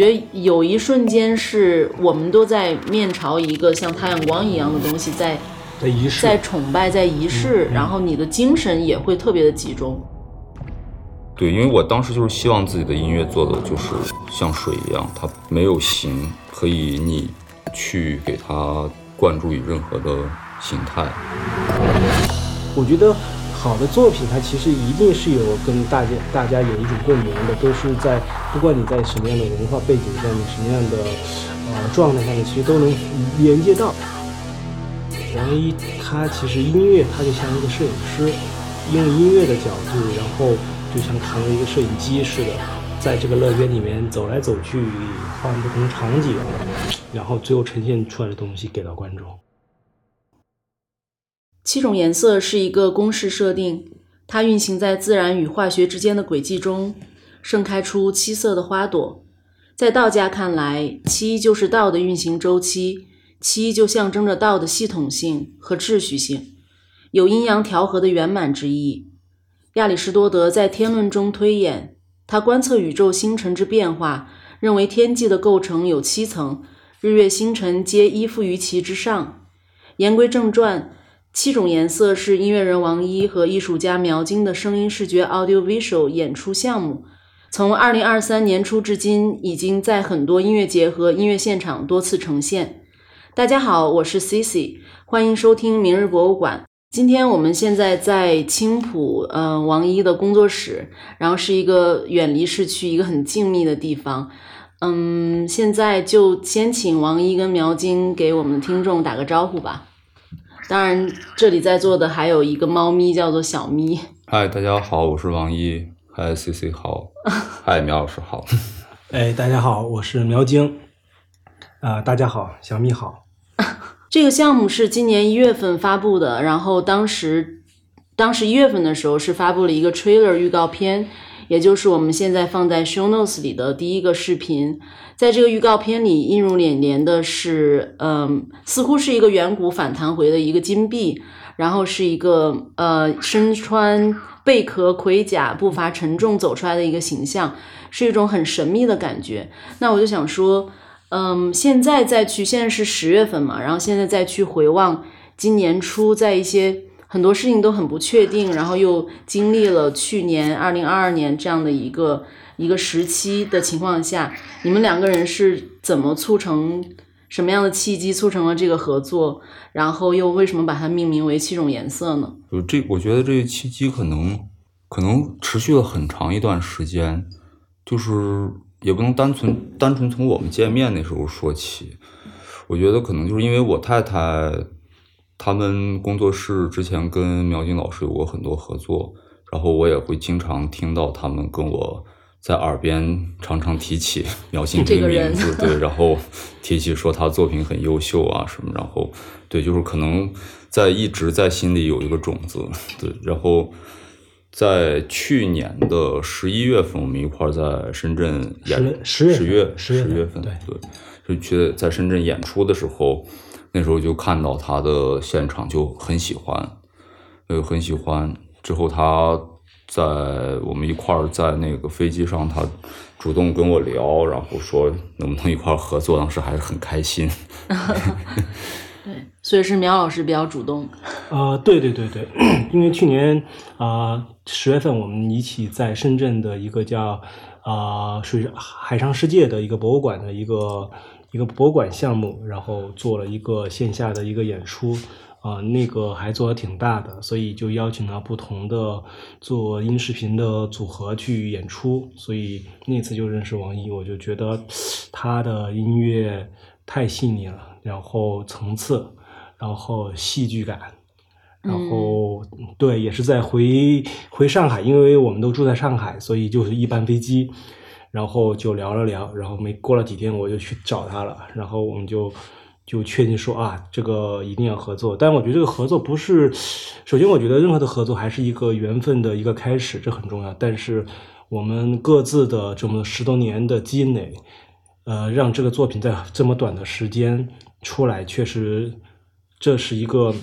觉得有一瞬间是我们都在面朝一个像太阳光一样的东西，在在仪式，在崇拜，在仪式，嗯然后你的精神也会特别的集中。对，因为我当时就是希望自己的音乐做的就是像水一样，它没有形，可以你去给它灌注于任何的形态。我觉得好的作品，它其实一定是有跟大家大家有一种共鸣的，都是在不管你在什么样的文化背景下，你什么样的呃状态下面，其实都能连接到。王一他其实音乐，他就像一个摄影师，用音乐的角度，然后就像扛着一个摄影机似的，在这个乐园里面走来走去，换不同场景，然后最后呈现出来的东西给到观众。七种颜色是一个公式设定，它运行在自然与化学之间的轨迹中，盛开出七色的花朵。在道家看来，七就是道的运行周期，七就象征着道的系统性和秩序性，有阴阳调和的圆满之意。亚里士多德在《天论》中推演，他观测宇宙星辰之变化，认为天际的构成有七层，日月星辰皆依附于其之上。言归正传。七种颜色是音乐人王一和艺术家苗晶的声音视觉 （audio-visual） 演出项目，从二零二三年初至今，已经在很多音乐节和音乐现场多次呈现。大家好，我是 Cici，欢迎收听明日博物馆。今天我们现在在青浦，呃，王一的工作室，然后是一个远离市区、一个很静谧的地方。嗯，现在就先请王一跟苗晶给我们的听众打个招呼吧。当然，这里在座的还有一个猫咪，叫做小咪。嗨，大家好，我是王一。嗨，C C 好。嗨，苗老师好。哎，大家好，我是苗晶。啊、大家好，小咪好。这个项目是今年一月份发布的，然后当时当时一月份的时候是发布了一个 trailer 预告片，也就是我们现在放在 show notes 里的第一个视频。在这个预告片里，映入眼帘的是，嗯，似乎是一个远古反弹回的一个金币，然后是一个呃身穿贝壳盔甲、步伐沉重走出来的一个形象，是一种很神秘的感觉。那我就想说，嗯，现在再去，现在是十月份嘛，然后现在再去回望今年初，在一些很多事情都很不确定，然后又经历了去年二零二二年这样的一个一个时期的情况下，你们两个人是怎么促成什么样的契机促成了这个合作？然后又为什么把它命名为七种颜色呢？就这，我觉得这个契机可能可能持续了很长一段时间，就是也不能单纯单纯从我们见面那时候说起。我觉得可能就是因为我太太他们工作室之前跟苗金老师有过很多合作，然后我也会经常听到他们跟我在耳边常常提起 苗金这个名字，对，然后提起说他作品很优秀啊什么，然后对，就是可能在一直在心里有一个种子，对，然后在去年的十一月份，我们一块儿在深圳演十十月份十月十月份月份，对对，就去在深圳演出的时候，那时候就看到他的现场就很喜欢，呃，很喜欢。之后他在我们一块儿在那个飞机上，他主动跟我聊，然后说能不能一块儿合作，当时还是很开心。对，所以是苗老师比较主动。啊、对对对对，因为去年啊十、月份我们一起在深圳的一个叫啊、水海上世界的一个博物馆的一个一个博物馆项目，然后做了一个线下的一个演出。啊、那个还做的挺大的，所以就邀请了不同的做音视频的组合去演出，所以那次就认识王一，我就觉得他的音乐太细腻了，然后层次，然后戏剧感，然后、对，也是在回回上海，因为我们都住在上海，所以就是一班飞机，然后就聊了聊，然后没过了几天我就去找他了，然后我们就就确定说啊，这个一定要合作。但我觉得这个合作不是，首先我觉得任何的合作还是一个缘分的一个开始，这很重要。但是我们各自的这么十多年的积累，呃，让这个作品在这么短的时间出来，确实这是一个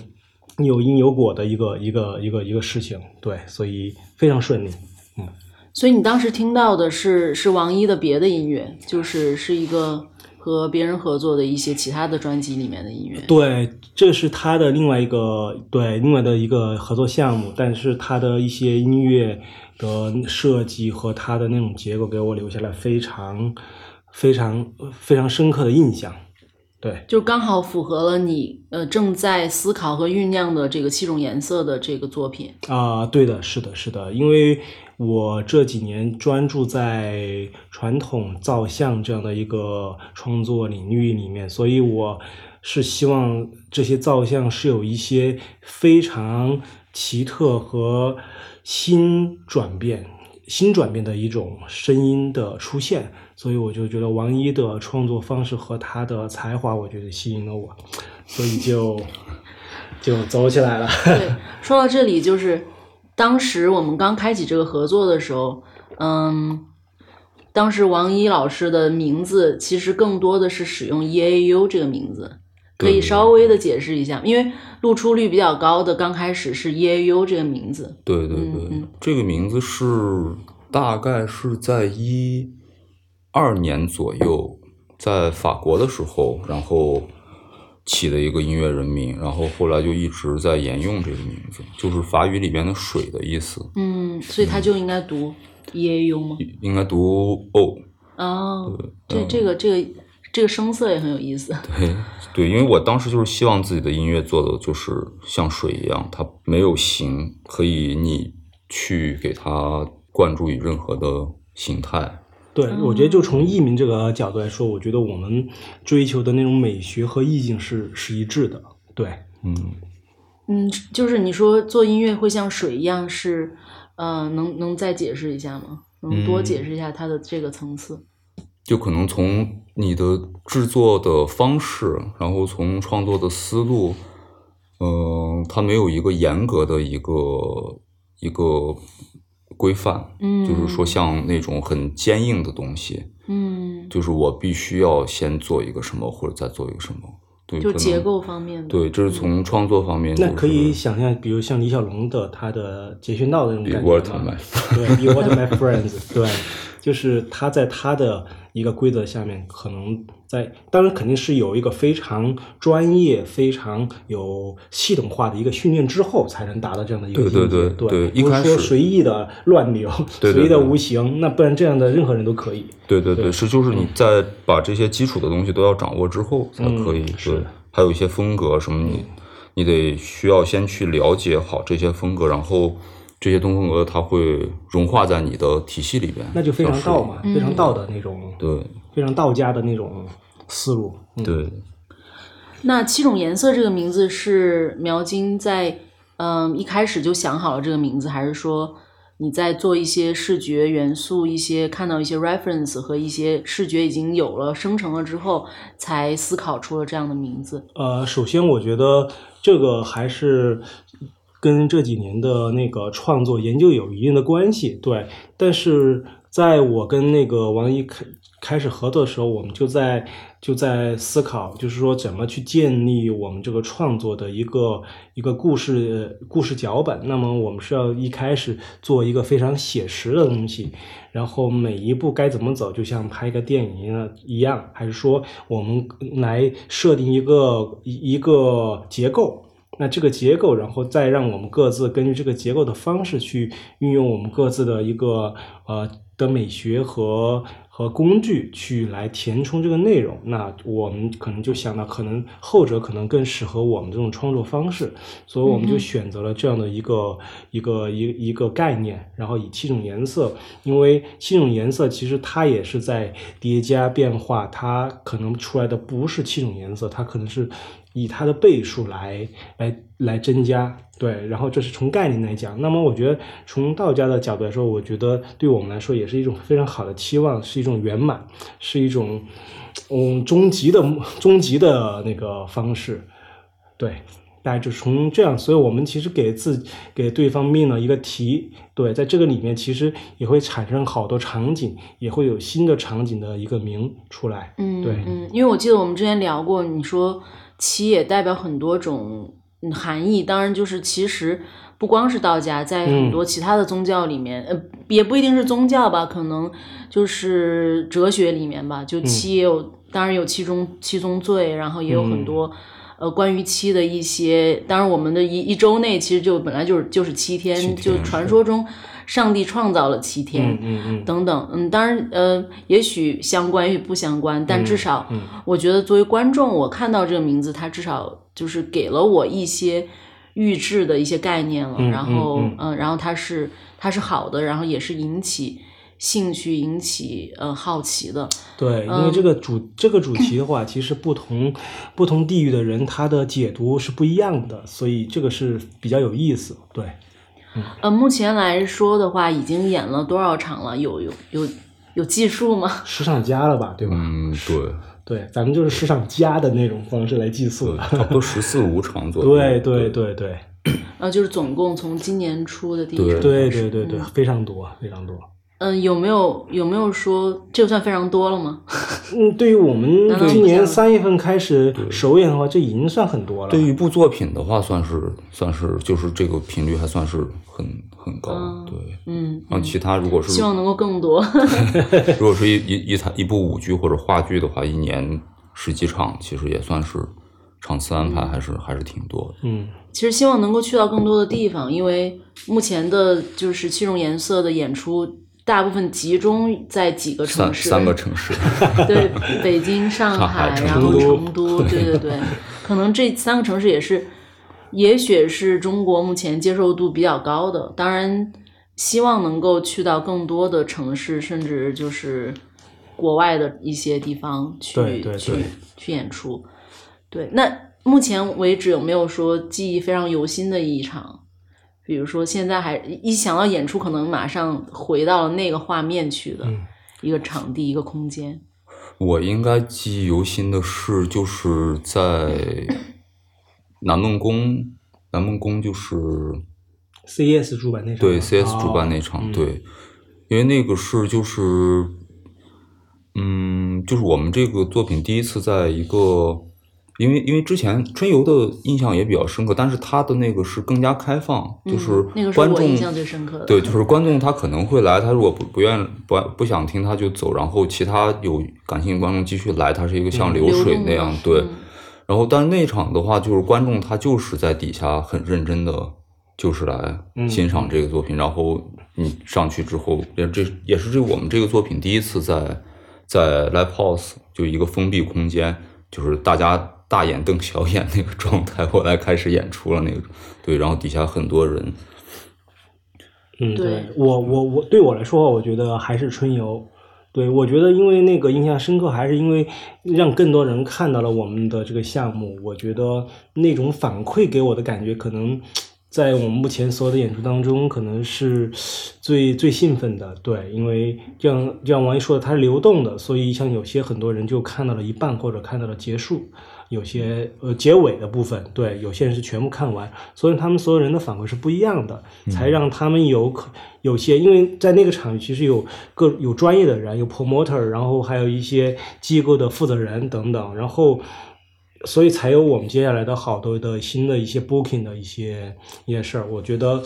有因有果的一个一个一个一个事情。对，所以非常顺利。嗯。所以你当时听到的是是王一的别的音乐，就是是一个和别人合作的一些其他的专辑里面的音乐。对，这是他的另外一个对另外的一个合作项目，但是他的一些音乐的设计和他的那种结构给我留下了非常非常非常深刻的印象。对，就刚好符合了你呃正在思考和酝酿的这个七种颜色的这个作品啊。对的，是的，是的，因为。我这几年专注在传统造像这样的一个创作领域里面，所以我是希望这些造像是有一些非常奇特和新转变、新转变的一种声音的出现，所以我就觉得王一的创作方式和他的才华，我觉得吸引了我，所以就就走起来了。对，说到这里就是。当时我们刚开启这个合作的时候，嗯，当时王一老师的名字其实更多的是使用 E A U 这个名字，可以稍微的解释一下，因为露出率比较高的刚开始是 E A U 这个名字。对对对，这个名字是大概是在一二年左右，在法国的时候，然后。起的一个音乐人名，然后后来就一直在沿用这个名字，就是法语里边的水的意思。嗯，所以他就应该读 E A U 吗？应该读 O。哦，对这个这个这个声色也很有意思。对对，因为我当时就是希望自己的音乐做的就是像水一样，它没有形，可以你去给它灌注于任何的形态。对，我觉得就从艺名这个角度来说，我觉得我们追求的那种美学和意境是是一致的。对，嗯嗯，就是你说做音乐会像水一样，是呃，能能再解释一下吗？能多解释一下它的这个层次？就可能从你的制作的方式，然后从创作的思路，嗯，它没有一个严格的一个一个。规范，嗯，就是说像那种很坚硬的东西，嗯，就是我必须要先做一个什么，或者再做一个什么，对，就结构方面的，对，这是从创作方面。那可以想象，比如像李小龙的他的截拳道的那种感觉吗？对，Be What My Friends，对，就是他在他的一个规则下面，可能。在当然肯定是有一个非常专业、非常有系统化的一个训练之后，才能达到这样的一个境界。对对对，不是说随意的乱流、随意的无形，那不然这样的任何人都可以。对对对，是就是你在把这些基础的东西都要掌握之后才可以。是，还有一些风格什么，你你得需要先去了解好这些风格，然后这些东风格它会融化在你的体系里边。那就非常道嘛，非常道的那种。对。非常道家的那种思路。对，那七种颜色这个名字是苗金在嗯一开始就想好了这个名字，还是说你在做一些视觉元素、一些看到一些 reference 和一些视觉已经有了生成了之后，才思考出了这样的名字？呃，首先我觉得这个还是跟这几年的那个创作研究有一定的关系。对，但是在我跟那个王一开。开始合作的时候，我们就在就在思考，就是说怎么去建立我们这个创作的一个一个故事故事脚本。那么我们是要一开始做一个非常写实的东西，然后每一步该怎么走，就像拍一个电影一样一样，还是说我们来设定一个一一个结构？那这个结构，然后再让我们各自根据这个结构的方式去运用我们各自的一个呃的美学和。和工具去来填充这个内容，那我们可能就想到，可能后者可能更适合我们这种创作方式，所以我们就选择了这样的一个一个一一个概念，然后以七种颜色，因为七种颜色其实它也是在叠加变化，它可能出来的不是七种颜色，它可能是。以它的倍数来来来增加。对，然后这是从概念来讲。那么我觉得从道家的角度来说，我觉得对我们来说也是一种非常好的期望，是一种圆满，是一种嗯终极的终极的那个方式。对。大家就从这样，所以我们其实给自给对方命了一个题，对，在这个里面其实也会产生好多场景，也会有新的场景的一个名出来。嗯，对，嗯，因为我记得我们之前聊过，你说七也代表很多种含义，当然就是其实不光是道家，在很多其他的宗教里面，呃，也不一定是宗教吧，可能就是哲学里面吧，就七也有，当然有七宗七宗罪，然后也有很多。呃，关于七的一些，当然我们的一一周内其实就本来就是就是七天，就传说中上帝创造了七天，嗯嗯等等，嗯，当然呃，也许相关，也许不相关，但至少我觉得作为观众，我看到这个名字，它至少就是给了我一些预制的一些概念了，然后嗯，然后它是它是好的，然后也是引起。兴趣引起呃好奇的，对，因为这个主这个主题的话，其实不同不同地域的人他的解读是不一样的，所以这个是比较有意思。对，呃，目前来说的话，已经演了多少场了？有有有有计数吗？时尚加了吧，对吧？嗯，对对，咱们就是时尚加的那种方式来计数的，差不多十四五场左右。对对对对，呃，就是总共从今年初的第一对对对对对，非常多非常多。嗯，有没有有没有说这个算非常多了吗？嗯，对于我们今年三月份开始首演的话，这已经算很多了。对于一部作品的话，算是算是就是这个频率还算是很很高。对，嗯，然后其他如果是希望能够更多。如果是一一一台一部舞剧或者话剧的话，一年十几场，其实也算是场次安排还是还是挺多的。嗯，其实希望能够去到更多的地方，因为目前的就是七种颜色的演出。大部分集中在几个城市，三个城市，对，北京、上海，然后成都，对对对，可能这三个城市也是，也许是中国目前接受度比较高的。当然，希望能够去到更多的城市，甚至就是国外的一些地方去去去演出。对，那目前为止有没有说记忆非常犹新的一场？比如说，现在还一想到演出，可能马上回到了那个画面去的一个场地、一个空间。我应该记忆犹新的是，就是在 南梦宫，南梦宫就是 CS 主办那场，对 CS 主办那场，对，因为那个是就是，嗯，就是我们这个作品第一次在一个。因为因为之前春游的印象也比较深刻，但是他的那个是更加开放，就是观众印象最深刻的。对，就是观众他可能会来，他如果不不愿不不想听他就走，然后其他有感兴趣观众继续来，它是一个像流水那样对。然后但是那场的话，就是观众他就是在底下很认真的，就是来欣赏这个作品。然后你上去之后，也这也是这我们这个作品第一次在在 live house 就一个封闭空间，就是大家。大眼瞪小眼那个状态，我来开始演出了那个，对，然后底下很多人，嗯，对。我我我对我来说，我觉得还是春游，对我觉得因为那个印象深刻，还是因为让更多人看到了我们的这个项目，我觉得那种反馈给我的感觉，可能在我们目前所有的演出当中，可能是最最兴奋的，对，因为像像王一说的，它是流动的，所以像有些很多人就看到了一半或者看到了结束。有些呃结尾的部分，对，有些人是全部看完，所以他们所有人的反馈是不一样的，才让他们有可有些，因为在那个场域其实有各有专业的人，有 promoter，然后还有一些机构的负责人等等，然后所以才有我们接下来的好多的新的一些 booking 的一些一些事儿，我觉得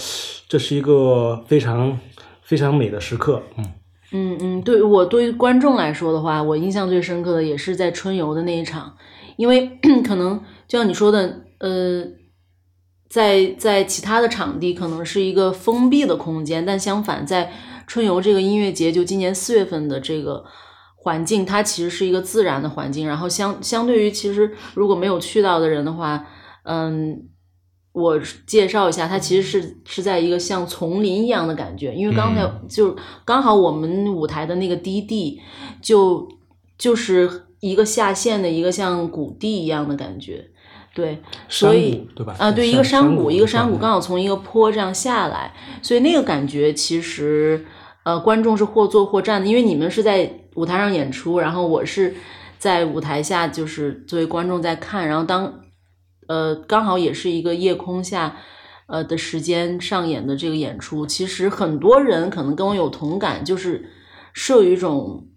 这是一个非常非常美的时刻，嗯嗯嗯，对我对于观众来说的话，我印象最深刻的也是在春游的那一场。因为 可能就像你说的，呃，在在其他的场地可能是一个封闭的空间，但相反，在春游这个音乐节，就今年四月份的这个环境，它其实是一个自然的环境。然后相相对于其实如果没有去到的人的话，嗯，我介绍一下，它其实是是在一个像丛林一样的感觉。因为刚才就刚好我们舞台的那个低地，就就是。一个下陷的一个像谷地一样的感觉，对，山所以谷对吧？啊，对，一个山山谷，一个山谷，刚好从一个坡这样下来，所以那个感觉其实，呃，观众是或坐或站的，因为你们是在舞台上演出，然后我是在舞台下，就是作为观众在看，然后当，呃，刚好也是一个夜空下，呃的时间上演的这个演出，其实很多人可能跟我有同感，就是是有一种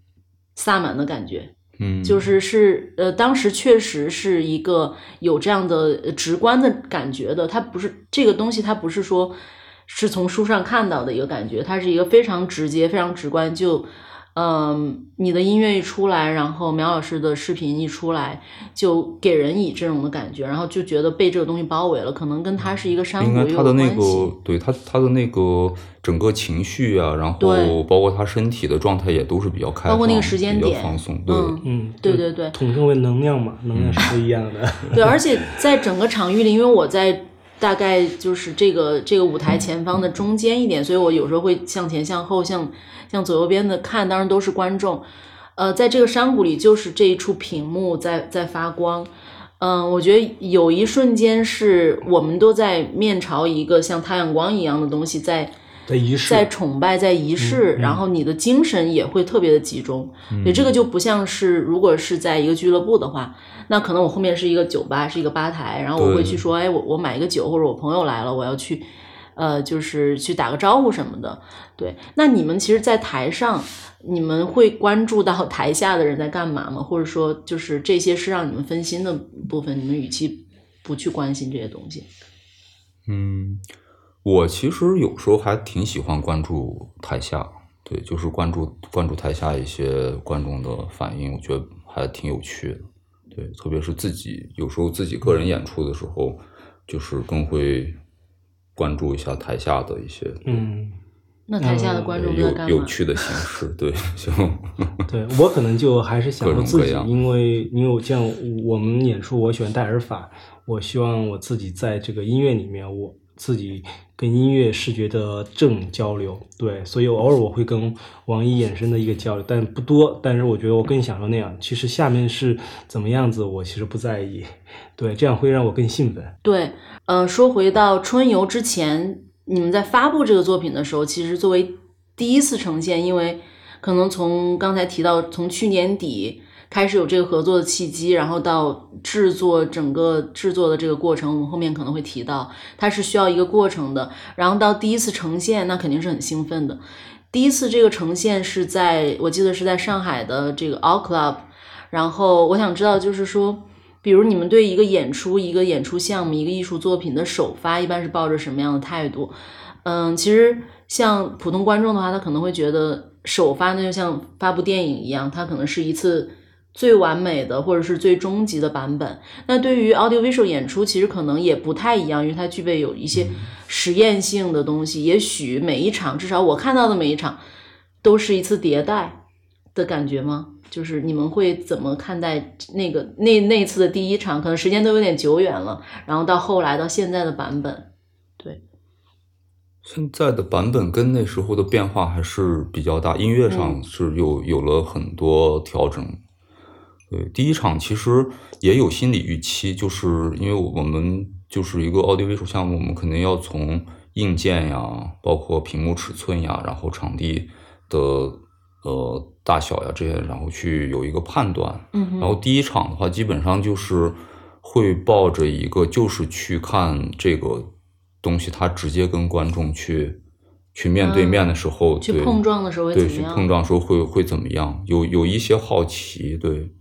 萨满的感觉，嗯，就是是呃，当时确实是一个有这样的直观的感觉的，它不是这个东西，它不是说是从书上看到的一个感觉，它是一个非常直接、非常直观。就嗯、你的音乐一出来，然后苗老师的视频一出来，就给人以这种的感觉，然后就觉得被这个东西包围了，可能跟他是一个山应谷也有该他的那关系。个，对他他的那个整个情绪啊，然后包括他身体的状态也都是比较开放，包括那个时间比较点放松，对，嗯嗯，对对对统称为能量嘛，能量是不一样的。对，而且在整个场域里，因为我在大概就是这个这个舞台前方的中间一点，所以我有时候会向前、向后、向向左右边的看，当然都是观众。呃，在这个山谷里，就是这一处屏幕在在发光。嗯、我觉得有一瞬间是我们都在面朝一个像太阳光一样的东西在的仪式，在崇拜，在仪式，然后你的精神也会特别的集中。对，这个就不像是如果是在一个俱乐部的话，那可能我后面是一个酒吧，是一个吧台，然后我会去说，哎，我我买一个酒，或者我朋友来了，我要去，呃，就是去打个招呼什么的。对，那你们其实，在台上，你们会关注到台下的人在干嘛吗？或者说，就是这些是让你们分心的部分，你们与其不去关心这些东西。嗯，我其实有时候还挺喜欢关注台下，对，就是关注关注台下一些观众的反应，我觉得还挺有趣的。对，特别是自己有时候自己个人演出的时候，就是更会关注一下台下的一些嗯，那台下的观众在有干嘛？有趣的形式，对，就对我可能就还是想各说自己，因为因为我像我们演出，我喜欢戴耳法，我希望我自己在这个音乐里面，我自己跟音乐视觉的正交流，对，所以偶尔我会跟王一衍生的一个交流，但不多，但是我觉得我更享受那样。其实下面是怎么样子，我其实不在意，对，这样会让我更兴奋。对，呃，说回到春游之前，你们在发布这个作品的时候，其实作为第一次呈现，因为可能从刚才提到，从去年底开始有这个合作的契机，然后到制作整个制作的这个过程，我们后面可能会提到，它是需要一个过程的。然后到第一次呈现，那肯定是很兴奋的。第一次这个呈现是在我记得是在上海的这个 All Club，然后我想知道就是说。比如你们对一个演出、一个演出项目、一个艺术作品的首发，一般是抱着什么样的态度？嗯，其实像普通观众的话，他可能会觉得首发那就像发布电影一样，它可能是一次最完美的或者是最终极的版本。那对于 audiovisual 演出，其实可能也不太一样，因为它具备有一些实验性的东西。也许每一场，至少我看到的每一场，都是一次迭代的感觉吗？就是你们会怎么看待那个那那次的第一场？可能时间都有点久远了，然后到后来到现在的版本，对现在的版本跟那时候的变化还是比较大，音乐上嗯是有有了很多调整。对，第一场其实也有心理预期，就是因为我们就是一个奥迪 v 术项目，我们肯定要从硬件呀，包括屏幕尺寸呀，然后场地的呃大小呀这些，然后去有一个判断。嗯然后第一场的话，基本上就是会抱着一个就是去看这个东西，它直接跟观众去去面对面的时候，嗯去对碰撞的时候会对，怎么样去碰撞的时候会会怎么样？有有一些好奇，对，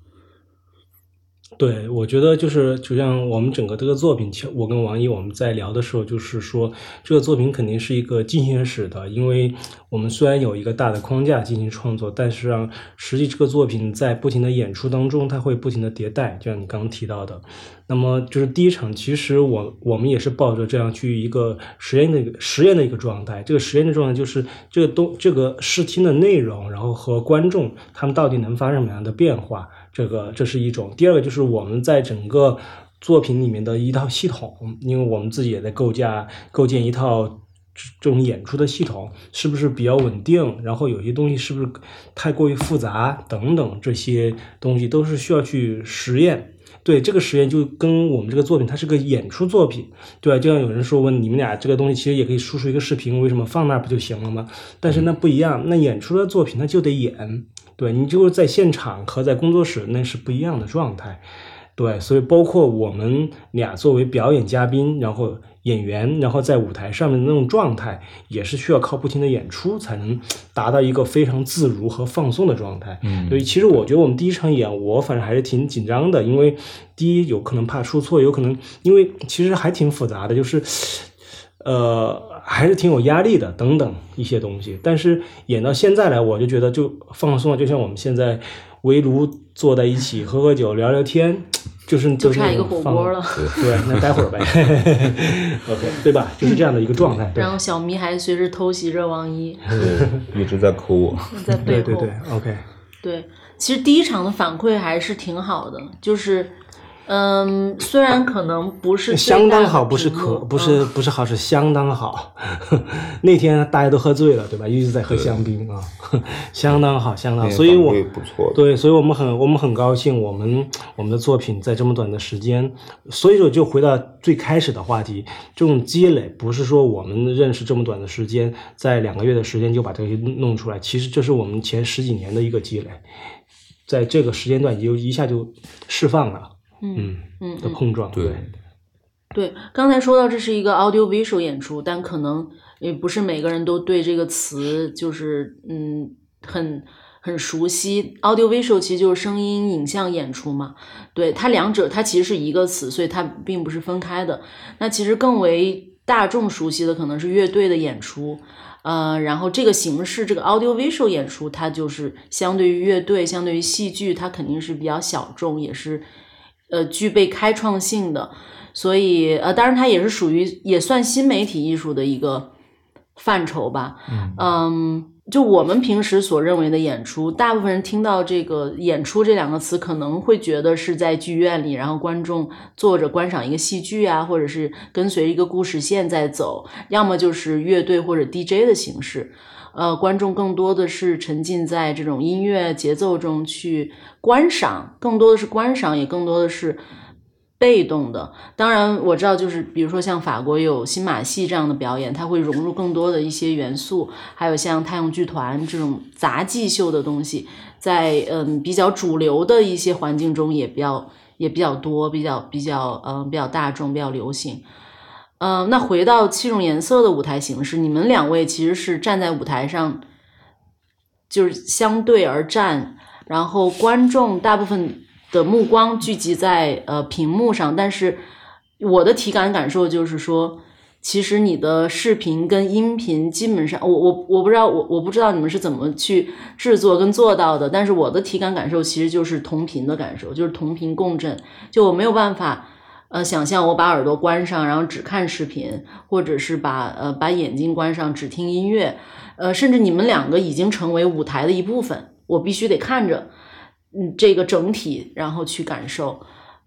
对，我觉得就是就像我们整个这个作品，我跟王一我们在聊的时候，就是说这个作品肯定是一个进行式的，因为我们虽然有一个大的框架进行创作，但是让实际这个作品在不停的演出当中，它会不停的迭代，就像你刚刚提到的。那么就是第一场，其实我我们也是抱着这样去一个实验的实验的一个状态。这个实验的状态就是这个东这个视听的内容，然后和观众他们到底能发生什么样的变化，这个这是一种。第二个就是我们在整个作品里面的一套系统，因为我们自己也在构架构建一套这种演出的系统，是不是比较稳定？然后有些东西是不是太过于复杂等等，这些东西都是需要去实验。对这个实验就跟我们这个作品，它是个演出作品，对吧？就像有人说问你们俩这个东西其实也可以输出一个视频，为什么放那不就行了吗？但是那不一样，那演出的作品它就得演，对你就是在现场和在工作室那是不一样的状态，对，所以包括我们俩作为表演嘉宾，然后演员，然后在舞台上面的那种状态，也是需要靠不停的演出才能达到一个非常自如和放松的状态。嗯所以其实我觉得我们第一场演，我反正还是挺紧张的，因为第一有可能怕出错，有可能因为其实还挺复杂的，就是呃还是挺有压力的等等一些东西。但是演到现在来，我就觉得就放松了，就像我们现在围炉坐在一起喝喝酒聊聊天，就是就差一个火锅了。对，那待会儿呗，OK，对吧？就是这样的一个状态。然后小咪还随时偷袭着王一，对，一直在抠我。在背后。对对对，OK，对，其实第一场的反馈还是挺好的，就是，嗯，虽然可能不是相当好，不是可不是嗯不是好，是相当好。那天大家都喝醉了，对吧？一直在喝香槟啊，相当好，相当好。所以我不错对，所以我们很我们很高兴，我们我们的作品在这么短的时间，所以说就回到最开始的话题，这种积累不是说我们认识这么短的时间，在两个月的时间就把这个弄出来，其实这是我们前十几年的一个积累，在这个时间段就一下就释放了，嗯嗯的碰撞，对对，刚才说到这是一个 audio visual 演出，但可能也不是每个人都对这个词就是嗯很很熟悉。audio visual 其实就是声音影像演出嘛，对它两者它其实是一个词，所以它并不是分开的。那其实更为大众熟悉的可能是乐队的演出。呃，然后这个形式，这个 audio visual 演出，它就是相对于乐队，相对于戏剧，它肯定是比较小众，也是呃具备开创性的。所以呃，当然它也是属于也算新媒体艺术的一个范畴吧。嗯就我们平时所认为的演出，大部分人听到这个“演出”这两个词，可能会觉得是在剧院里，然后观众坐着观赏一个戏剧啊，或者是跟随一个故事线在走，要么就是乐队或者 DJ 的形式。呃，观众更多的是沉浸在这种音乐节奏中去观赏，更多的是观赏，也更多的是被动的。当然，我知道，就是比如说像法国有新马戏这样的表演，它会融入更多的一些元素，还有像太阳剧团这种杂技秀的东西，在嗯比较主流的一些环境中也比较也比较多，比较比较嗯、比较大众，比较流行。嗯、那回到七种颜色的舞台形式，你们两位其实是站在舞台上，就是相对而站，然后观众大部分的目光聚集在呃屏幕上，但是我的体感感受就是说，其实你的视频跟音频基本上，我我我不知道我我不知道你们是怎么去制作跟做到的，但是我的体感感受其实就是同频的感受，就是同频共振，就我没有办法。呃，想象我把耳朵关上，然后只看视频，或者是把呃把眼睛关上，只听音乐，呃，甚至你们两个已经成为舞台的一部分，我必须得看着，嗯，这个整体，然后去感受，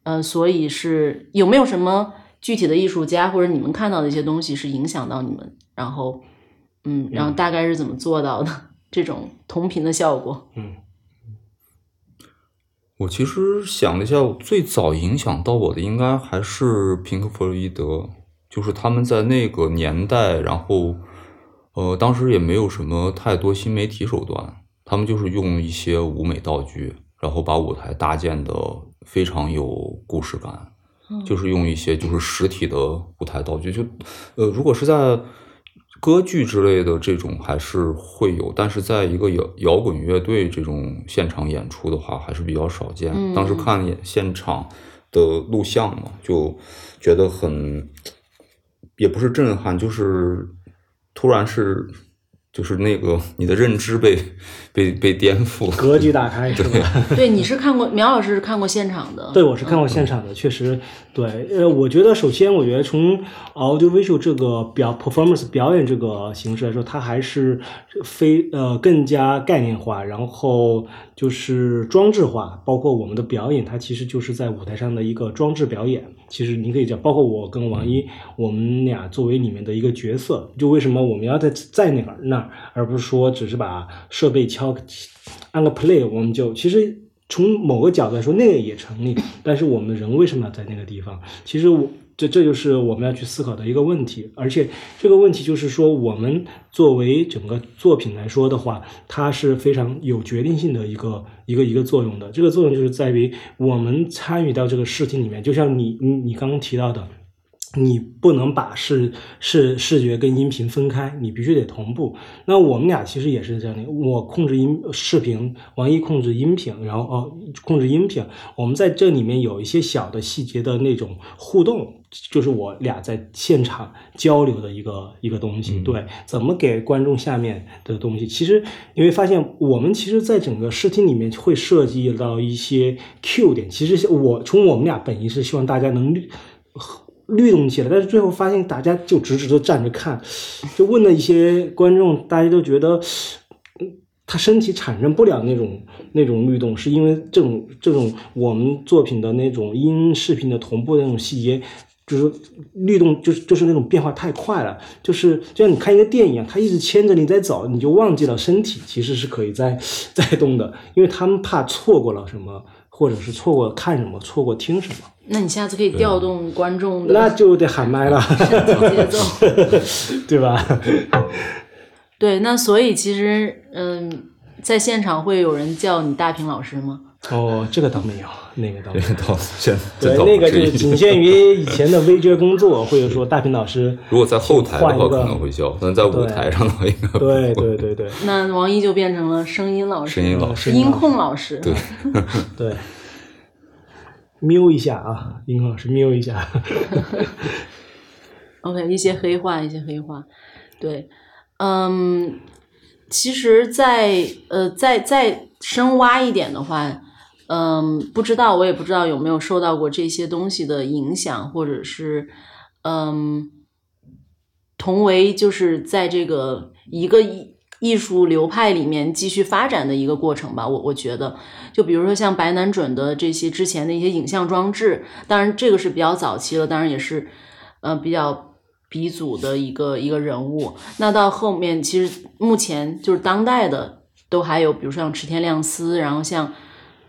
呃，所以是有没有什么具体的艺术家或者你们看到的一些东西是影响到你们，然后，嗯，然后大概是怎么做到的、这种同频的效果？我其实想了一下，最早影响到我的应该还是平克·弗洛伊德，就是他们在那个年代，然后，呃，当时也没有什么太多新媒体手段，他们就是用一些舞美道具，然后把舞台搭建的非常有故事感，就是用一些就是实体的舞台道具，就，呃，如果是在歌剧之类的这种还是会有，但是在一个摇摇滚乐队这种现场演出的话，还是比较少见。嗯。当时看演现场的录像嘛，就觉得很，也不是震撼，就是突然是，就是那个你的认知被 被被颠覆，格局打开是吧？对，你是看过苗老师是看过现场的，对，我是看过现场的，确实，对，呃，我觉得首先，我觉得从 audio visual 这个表 performance 表演这个形式来说，它还是非呃更加概念化，然后就是装置化，包括我们的表演，它其实就是在舞台上的一个装置表演。其实你可以讲，包括我跟王一，我们俩作为里面的一个角色，就为什么我们要在在那儿那儿，而不是说只是把设备敲按个 play，我们就其实从某个角度来说，那个也成立。但是我们人为什么要在那个地方？其实我这这就是我们要去思考的一个问题。而且这个问题就是说，我们作为整个作品来说的话，它是非常有决定性的一个一个一个作用的。这个作用就是在于我们参与到这个事情里面，就像你你你刚刚提到的。你不能把视视视觉跟音频分开，你必须得同步。那我们俩其实也是这样的，我控制音视频，王一控制音频，然后哦控制音频。我们在这里面有一些小的细节的那种互动，就是我俩在现场交流的一个一个东西。对，怎么给观众下面的东西？其实你会发现，我们其实在整个视听里面会涉及到一些 Q 点。其实我从我们俩本意是希望大家能。律动起来，但是最后发现大家就直直的站着看，就问了一些观众，大家都觉得，他身体产生不了那种那种律动，是因为这种这种我们作品的那种音视频的同步的那种细节，就是律动，就是就是那种变化太快了，就是就像你看一个电影，他一直牵着你在走，你就忘记了身体其实是可以在在动的，因为他们怕错过了什么，或者是错过看什么，错过听什么。那你下次可以调动观众的，那就得喊麦了，节奏，对吧？对，那所以其实，嗯，在现场会有人叫你大平老师吗？哦，这个倒没有，那个 倒没有。现对，那个就仅限于 以前的 VJ 工作，或者说大平老师。如果在后台的话可能会笑，但在舞台上的话应该对对对对。那王一就变成了声音老师，声音老师，音控老师。对对。瞄一下啊，音控老师瞄一下。OK，一些黑话，一些黑话。对，嗯，其实再呃，再再深挖一点的话，嗯，不知道我也不知道有没有受到过这些东西的影响，或者是嗯，同为就是在这个一个艺。艺术流派里面继续发展的一个过程吧，我我觉得，就比如说像白南准的这些之前的一些影像装置，当然这个是比较早期了，当然也是，呃，比较鼻祖的一个一个人物。那到后面，其实目前就是当代的都还有，比如说像池田亮司，然后像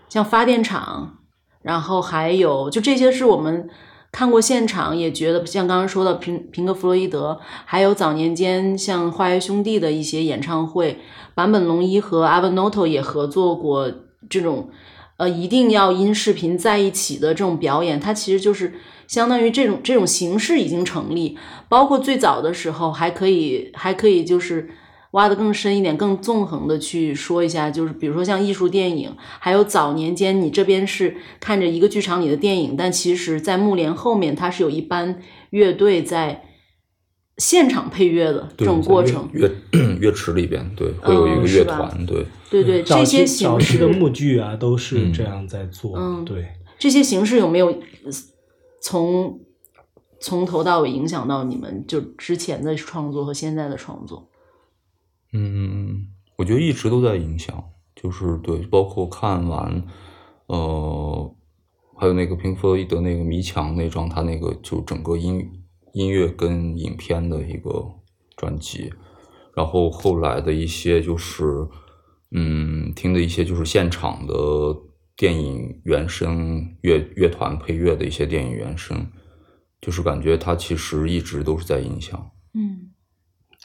像发电厂，然后还有就这些是我们。看过现场也觉得像刚刚说的平平克·弗洛伊德，还有早年间像花园兄弟的一些演唱会，坂本龙一和阿文诺托也合作过这种，呃，一定要音视频在一起的这种表演，它其实就是相当于这种这种形式已经成立，包括最早的时候还可以还可以就是。挖的更深一点，更纵横的去说一下，就是比如说像艺术电影，还有早年间你这边是看着一个剧场里的电影，但其实，在幕帘后面，它是有一班乐队在现场配乐的这种过程。乐 乐池里边，对，会有一个乐团，对，对对，这些形式的幕剧啊，都是这样在做。嗯，对，这些形式有没有从从头到尾影响到你们就之前的创作和现在的创作？嗯，我觉得一直都在影响，就是对，包括看完，呃，还有那个平弗洛伊德那个迷墙那张，他那个就整个音音乐跟影片的一个专辑，然后后来的一些就是，嗯，听的一些就是现场的电影原声乐乐团配乐的一些电影原声，就是感觉他其实一直都是在影响，嗯。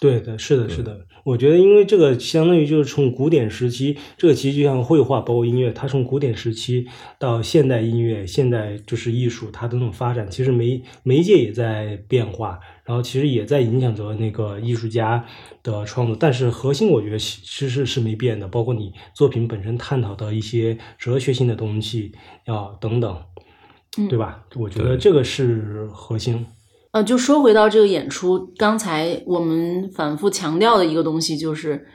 对的，是的，是的。我觉得，因为这个相当于就是从古典时期，这个其实就像绘画，包括音乐，它从古典时期到现代音乐，现代就是艺术，它的那种发展，其实媒媒介也在变化，然后其实也在影响着那个艺术家的创作。但是核心，我觉得其实是没变的，包括你作品本身探讨的一些哲学性的东西啊等等，对吧？我觉得这个是核心。呃，就说回到这个演出，刚才我们反复强调的一个东西，就是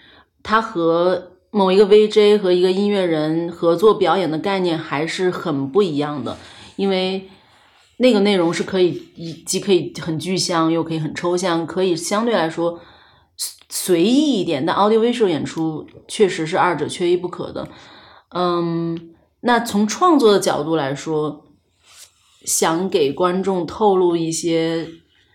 它和某一个 VJ 和一个音乐人合作表演的概念还是很不一样的，因为那个内容是可以既可以很具象，又可以很抽象，可以相对来说随意一点。但 audiovisual 演出确实是二者缺一不可的。嗯，那从创作的角度来说。想给观众透露一些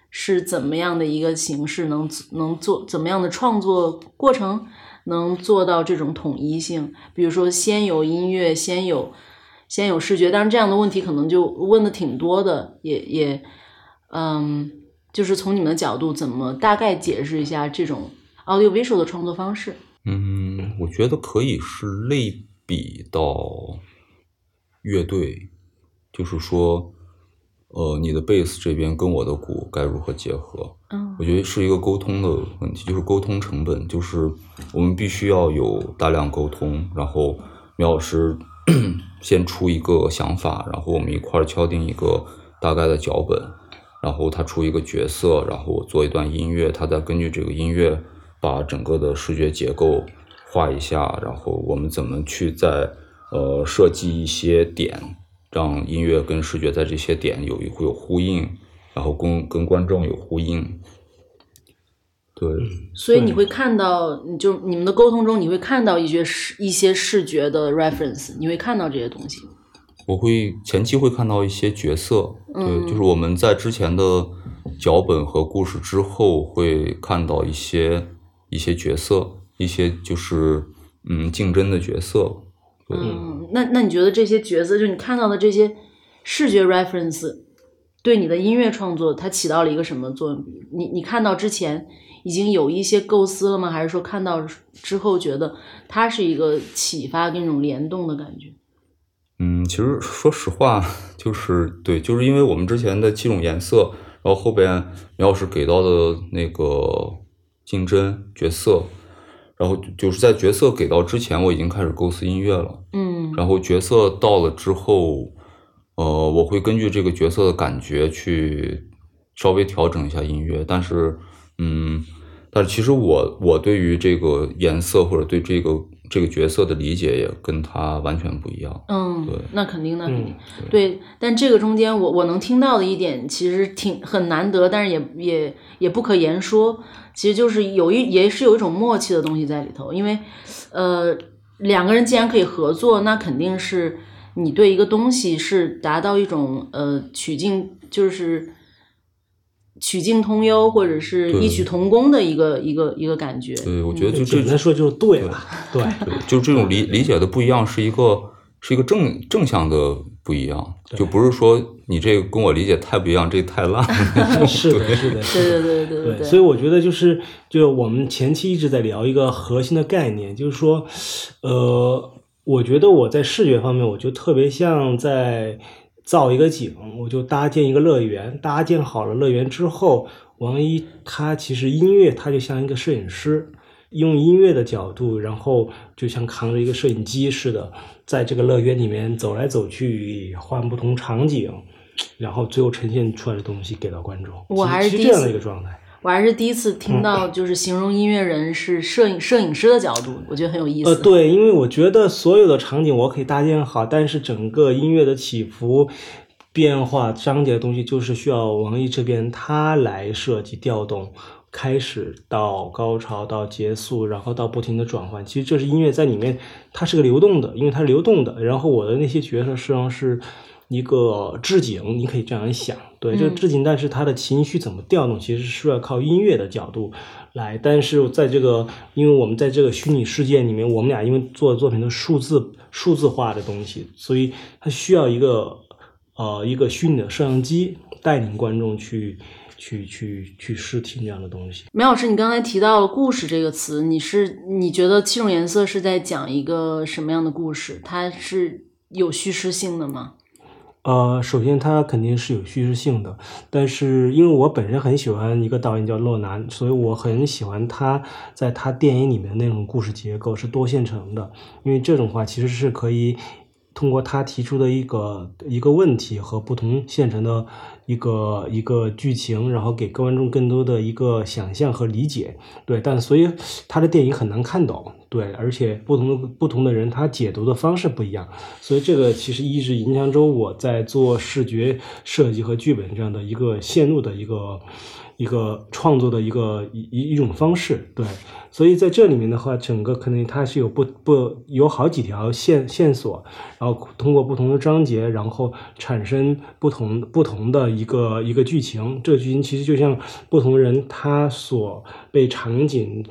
是怎么样的一个形式，能能做怎么样的创作过程？能做到这种统一性？比如说，先有音乐，先有先有视觉，但是这样的问题可能就问的挺多的，也也，嗯，就是从你们的角度，怎么大概解释一下这种 audio visual 的创作方式？嗯，我觉得可以是类比到乐队，就是说，呃，你的贝斯这边跟我的鼓该如何结合？嗯我觉得是一个沟通的问题，就是沟通成本，就是我们必须要有大量沟通，然后苗老师 先出一个想法，然后我们一块儿敲定一个大概的脚本，然后他出一个角色，然后我做一段音乐，他再根据这个音乐把整个的视觉结构画一下，然后我们怎么去在呃设计一些点，让音乐跟视觉在这些点有会有呼应，然后跟跟观众有呼应。对，所以你会看到，你就你们的沟通中，你会看到一些视一些视觉的 reference，你会看到这些东西。我会前期会看到一些角色，嗯对，就是我们在之前的脚本和故事之后，会看到一些一些角色，一些就是嗯竞争的角色，对，嗯，那那你觉得这些角色，就你看到的这些视觉 reference，对你的音乐创作它起到了一个什么作用？你你看到之前已经有一些构思了吗？还是说看到之后觉得它是一个启发跟一种联动的感觉？嗯，其实说实话，就是对，就是因为我们之前的七种颜色，然后后边苗老师给到的那个竞争角色，然后就是在角色给到之前，我已经开始构思音乐了。嗯然后角色到了之后，呃，我会根据这个角色的感觉去稍微调整一下音乐，但是，嗯，但是其实我我对于这个颜色或者对这个这个角色的理解也跟他完全不一样。嗯对，那肯定，那肯定。嗯对，但这个中间我我能听到的一点，其实挺很难得，但是也也也不可言说。其实就是有一也是有一种默契的东西在里头，因为呃两个人既然可以合作，那肯定是你对一个东西是达到一种呃曲径就是曲径通幽或者是异曲同工的一个一个一个感觉。对，我觉得就这简单说就是对了，对，对，就这种理理解的不一样，是一个是一个正正向的不一样，就不是说你这个跟我理解太不一样，这太烂了。是的，是的，对是的。对对对对对，所以我觉得就是，就我们前期一直在聊一个核心的概念，就是说，呃，我觉得我在视觉方面，我就特别像在造一个景，我就搭建一个乐园，搭建好了乐园之后，王一他其实音乐他就像一个摄影师，用音乐的角度，然后就像扛着一个摄影机似的，在这个乐园里面走来走去，换不同场景。然后最后呈现出来的东西给到观众，我还是这样的一个状态。我还是第一次听到，就是形容音乐人是摄影摄影师的角度，我觉得很有意思。呃，对，因为我觉得所有的场景我可以搭建好，但是整个音乐的起伏、变化、章节的东西，就是需要王毅这边他来设计、调动，开始到高潮到结束，然后到不停的转换。其实这是音乐在里面，它是个流动的，因为它是流动的。然后我的那些角色实际上是一个置景，你可以这样想，对，这个嗯置景，但是他的情绪怎么调动，其实是要靠音乐的角度来。但是在这个，因为我们在这个虚拟世界里面，我们俩因为做的作品的数字数字化的东西，所以它需要一个呃一个虚拟的摄像机带领观众去去去去试听这样的东西。梅老师，你刚才提到了“故事”这个词，你是你觉得七种颜色是在讲一个什么样的故事？它是有叙事性的吗？呃，首先它肯定是有叙事性的，但是因为我本身很喜欢一个导演叫洛南，所以我很喜欢他在他电影里面的那种故事结构是多线程的，因为这种话其实是可以通过他提出的一个一个问题和不同线程的一个一个剧情，然后给观众更多的一个想象和理解。对，但所以他的电影很难看懂，对，而且不同的不同的人他解读的方式不一样，所以这个其实一直影响着我在做视觉设计和剧本这样的一个线路的一个一个创作的一个一一一种方式，对，所以在这里面的话，整个可能它是有不不有好几条线线索，然后通过不同的章节，然后产生不同不同的一个一个剧情。这个剧情其实就像不同人他所被场景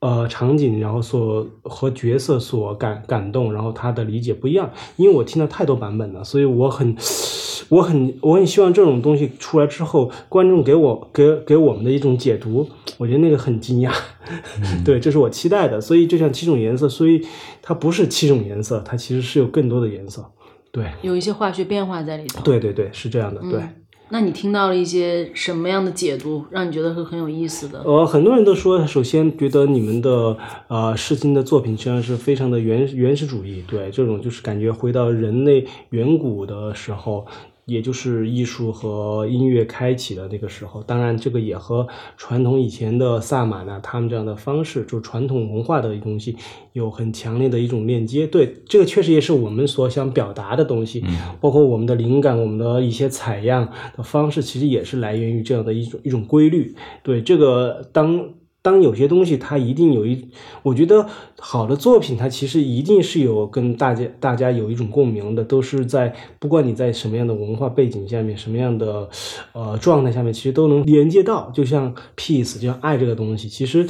呃场景，然后所和角色所感感动，然后他的理解不一样。因为我听了太多版本了，所以我很 我很我很希望这种东西出来之后，观众给我给给我们的一种解读，我觉得那个很惊讶。对，这是我期待的。所以就像七种颜色，所以它不是七种颜色，它其实是有更多的颜色。对，有一些化学变化在里头。对对对，是这样的。对。那你听到了一些什么样的解读，让你觉得是很有意思的？呃，很多人都说，首先觉得你们的呃视听的作品实际上是非常的原原始主义，对这种就是感觉回到人类远古的时候。也就是艺术和音乐开启的那个时候，当然这个也和传统以前的萨满啊，他们这样的方式，就传统文化的东西有很强烈的一种链接。对，这个确实也是我们所想表达的东西，包括我们的灵感，我们的一些采样的方式，其实也是来源于这样的一种一种规律。对，这个当。当有些东西它一定有一，我觉得好的作品它其实一定是有跟大家大家有一种共鸣的，都是在不管你在什么样的文化背景下面，什么样的呃状态下面，其实都能连接到。就像 peace，就像爱这个东西，其实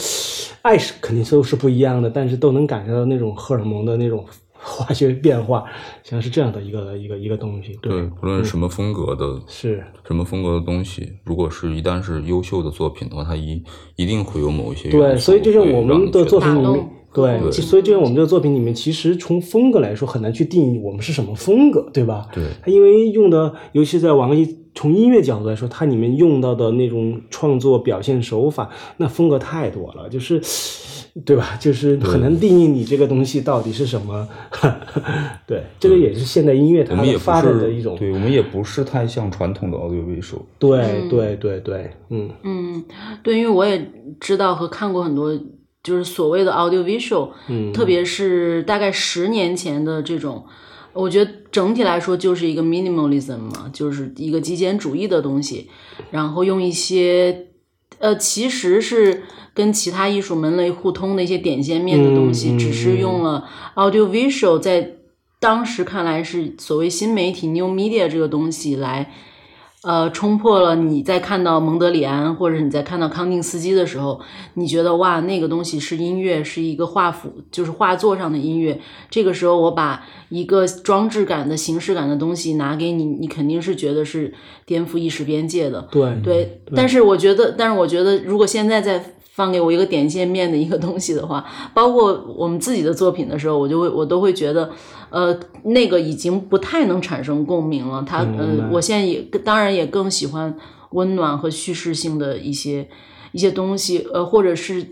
爱是肯定都是不一样的，但是都能感受到那种荷尔蒙的那种。化学变化，像是这样的一个一个一个东西。对，不论什么风格的，是什么风格的东西，如果是一旦是优秀的作品的话，它一一定会有某一些对，所以就像我们的作品里面，对，所以就像我们这个作品里面，其实从风格来说很难去定义我们是什么风格，对吧？对，它因为用的，尤其在网易。从音乐角度来说，它里面用到的那种创作表现手法，那风格太多了，就是，对吧？就是很难定义你这个东西到底是什么。对，这个也是现代音乐它发展的一种。对我们也不是太像传统的 audio visual。对对对对，嗯嗯，对，因为我也知道和看过很多，就是所谓的 audio visual，嗯，特别是大概十年前的这种。我觉得整体来说就是一个 minimalism 嘛，就是一个极简主义的东西，然后用一些呃，其实是跟其他艺术门类互通的一些点线面的东西，只是用了 audio visual，在当时看来是所谓新媒体 new media 这个东西来。呃，冲破了你在看到蒙德里安或者你在看到康定斯基的时候，你觉得哇，那个东西是音乐，是一个画幅，就是画作上的音乐。这个时候，我把一个装置感的形式感的东西拿给你，你肯定是觉得是颠覆意识边界的。对对，但是我觉得，但是我觉得，如果现在在。放给我一个点线面的一个东西的话，包括我们自己的作品的时候，我就会我都会觉得，呃，那个已经不太能产生共鸣了。它，呃，我现在也当然也更喜欢温暖和叙事性的一些一些东西，呃，或者是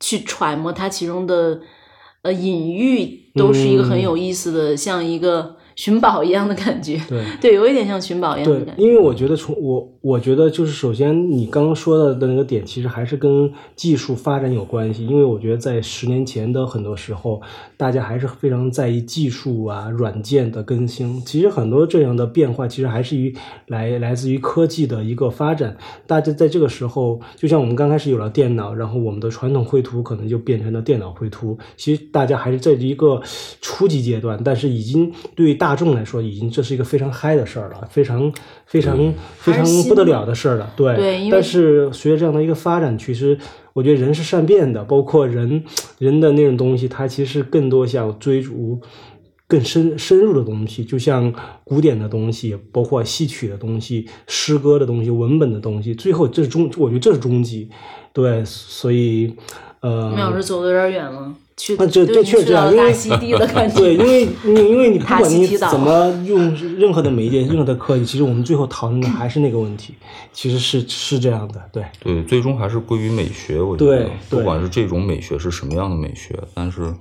去揣摩它其中的呃隐喻，都是一个很有意思的，像一个。寻宝一样的感觉，对 对，有一点像寻宝一样的感觉。因为我觉得，从我我觉得就是首先你刚刚说到的那个点，其实还是跟技术发展有关系。因为我觉得在十年前的很多时候，大家还是非常在意技术啊、软件的更新。其实很多这样的变化，其实还是于来来自于科技的一个发展。大家在这个时候，就像我们刚开始有了电脑，然后我们的传统绘图可能就变成了电脑绘图。其实大家还是在一个初级阶段，但是已经对大。大众来说，已经这是一个非常嗨的事儿了，非常非常非常不得了的事儿了。对，但是随着这样的一个发展，其实我觉得人是善变的，包括人 人的那种东西，它其实更多想追逐更深深入的东西，就像古典的东西，包括戏曲的东西、诗歌的东西、文本的东西，最后这是终，我觉得这是终极。对，所以呃，苗老师走的有点远了。那这这确实这样，因为对，因为 你因为你不管你怎么用任何的媒介、任何的科技，其实我们最后讨论的还是那个问题，其实是是这样的，对对，最终还是归于美学。我觉得，不管是这种美学是什么样的美学，但是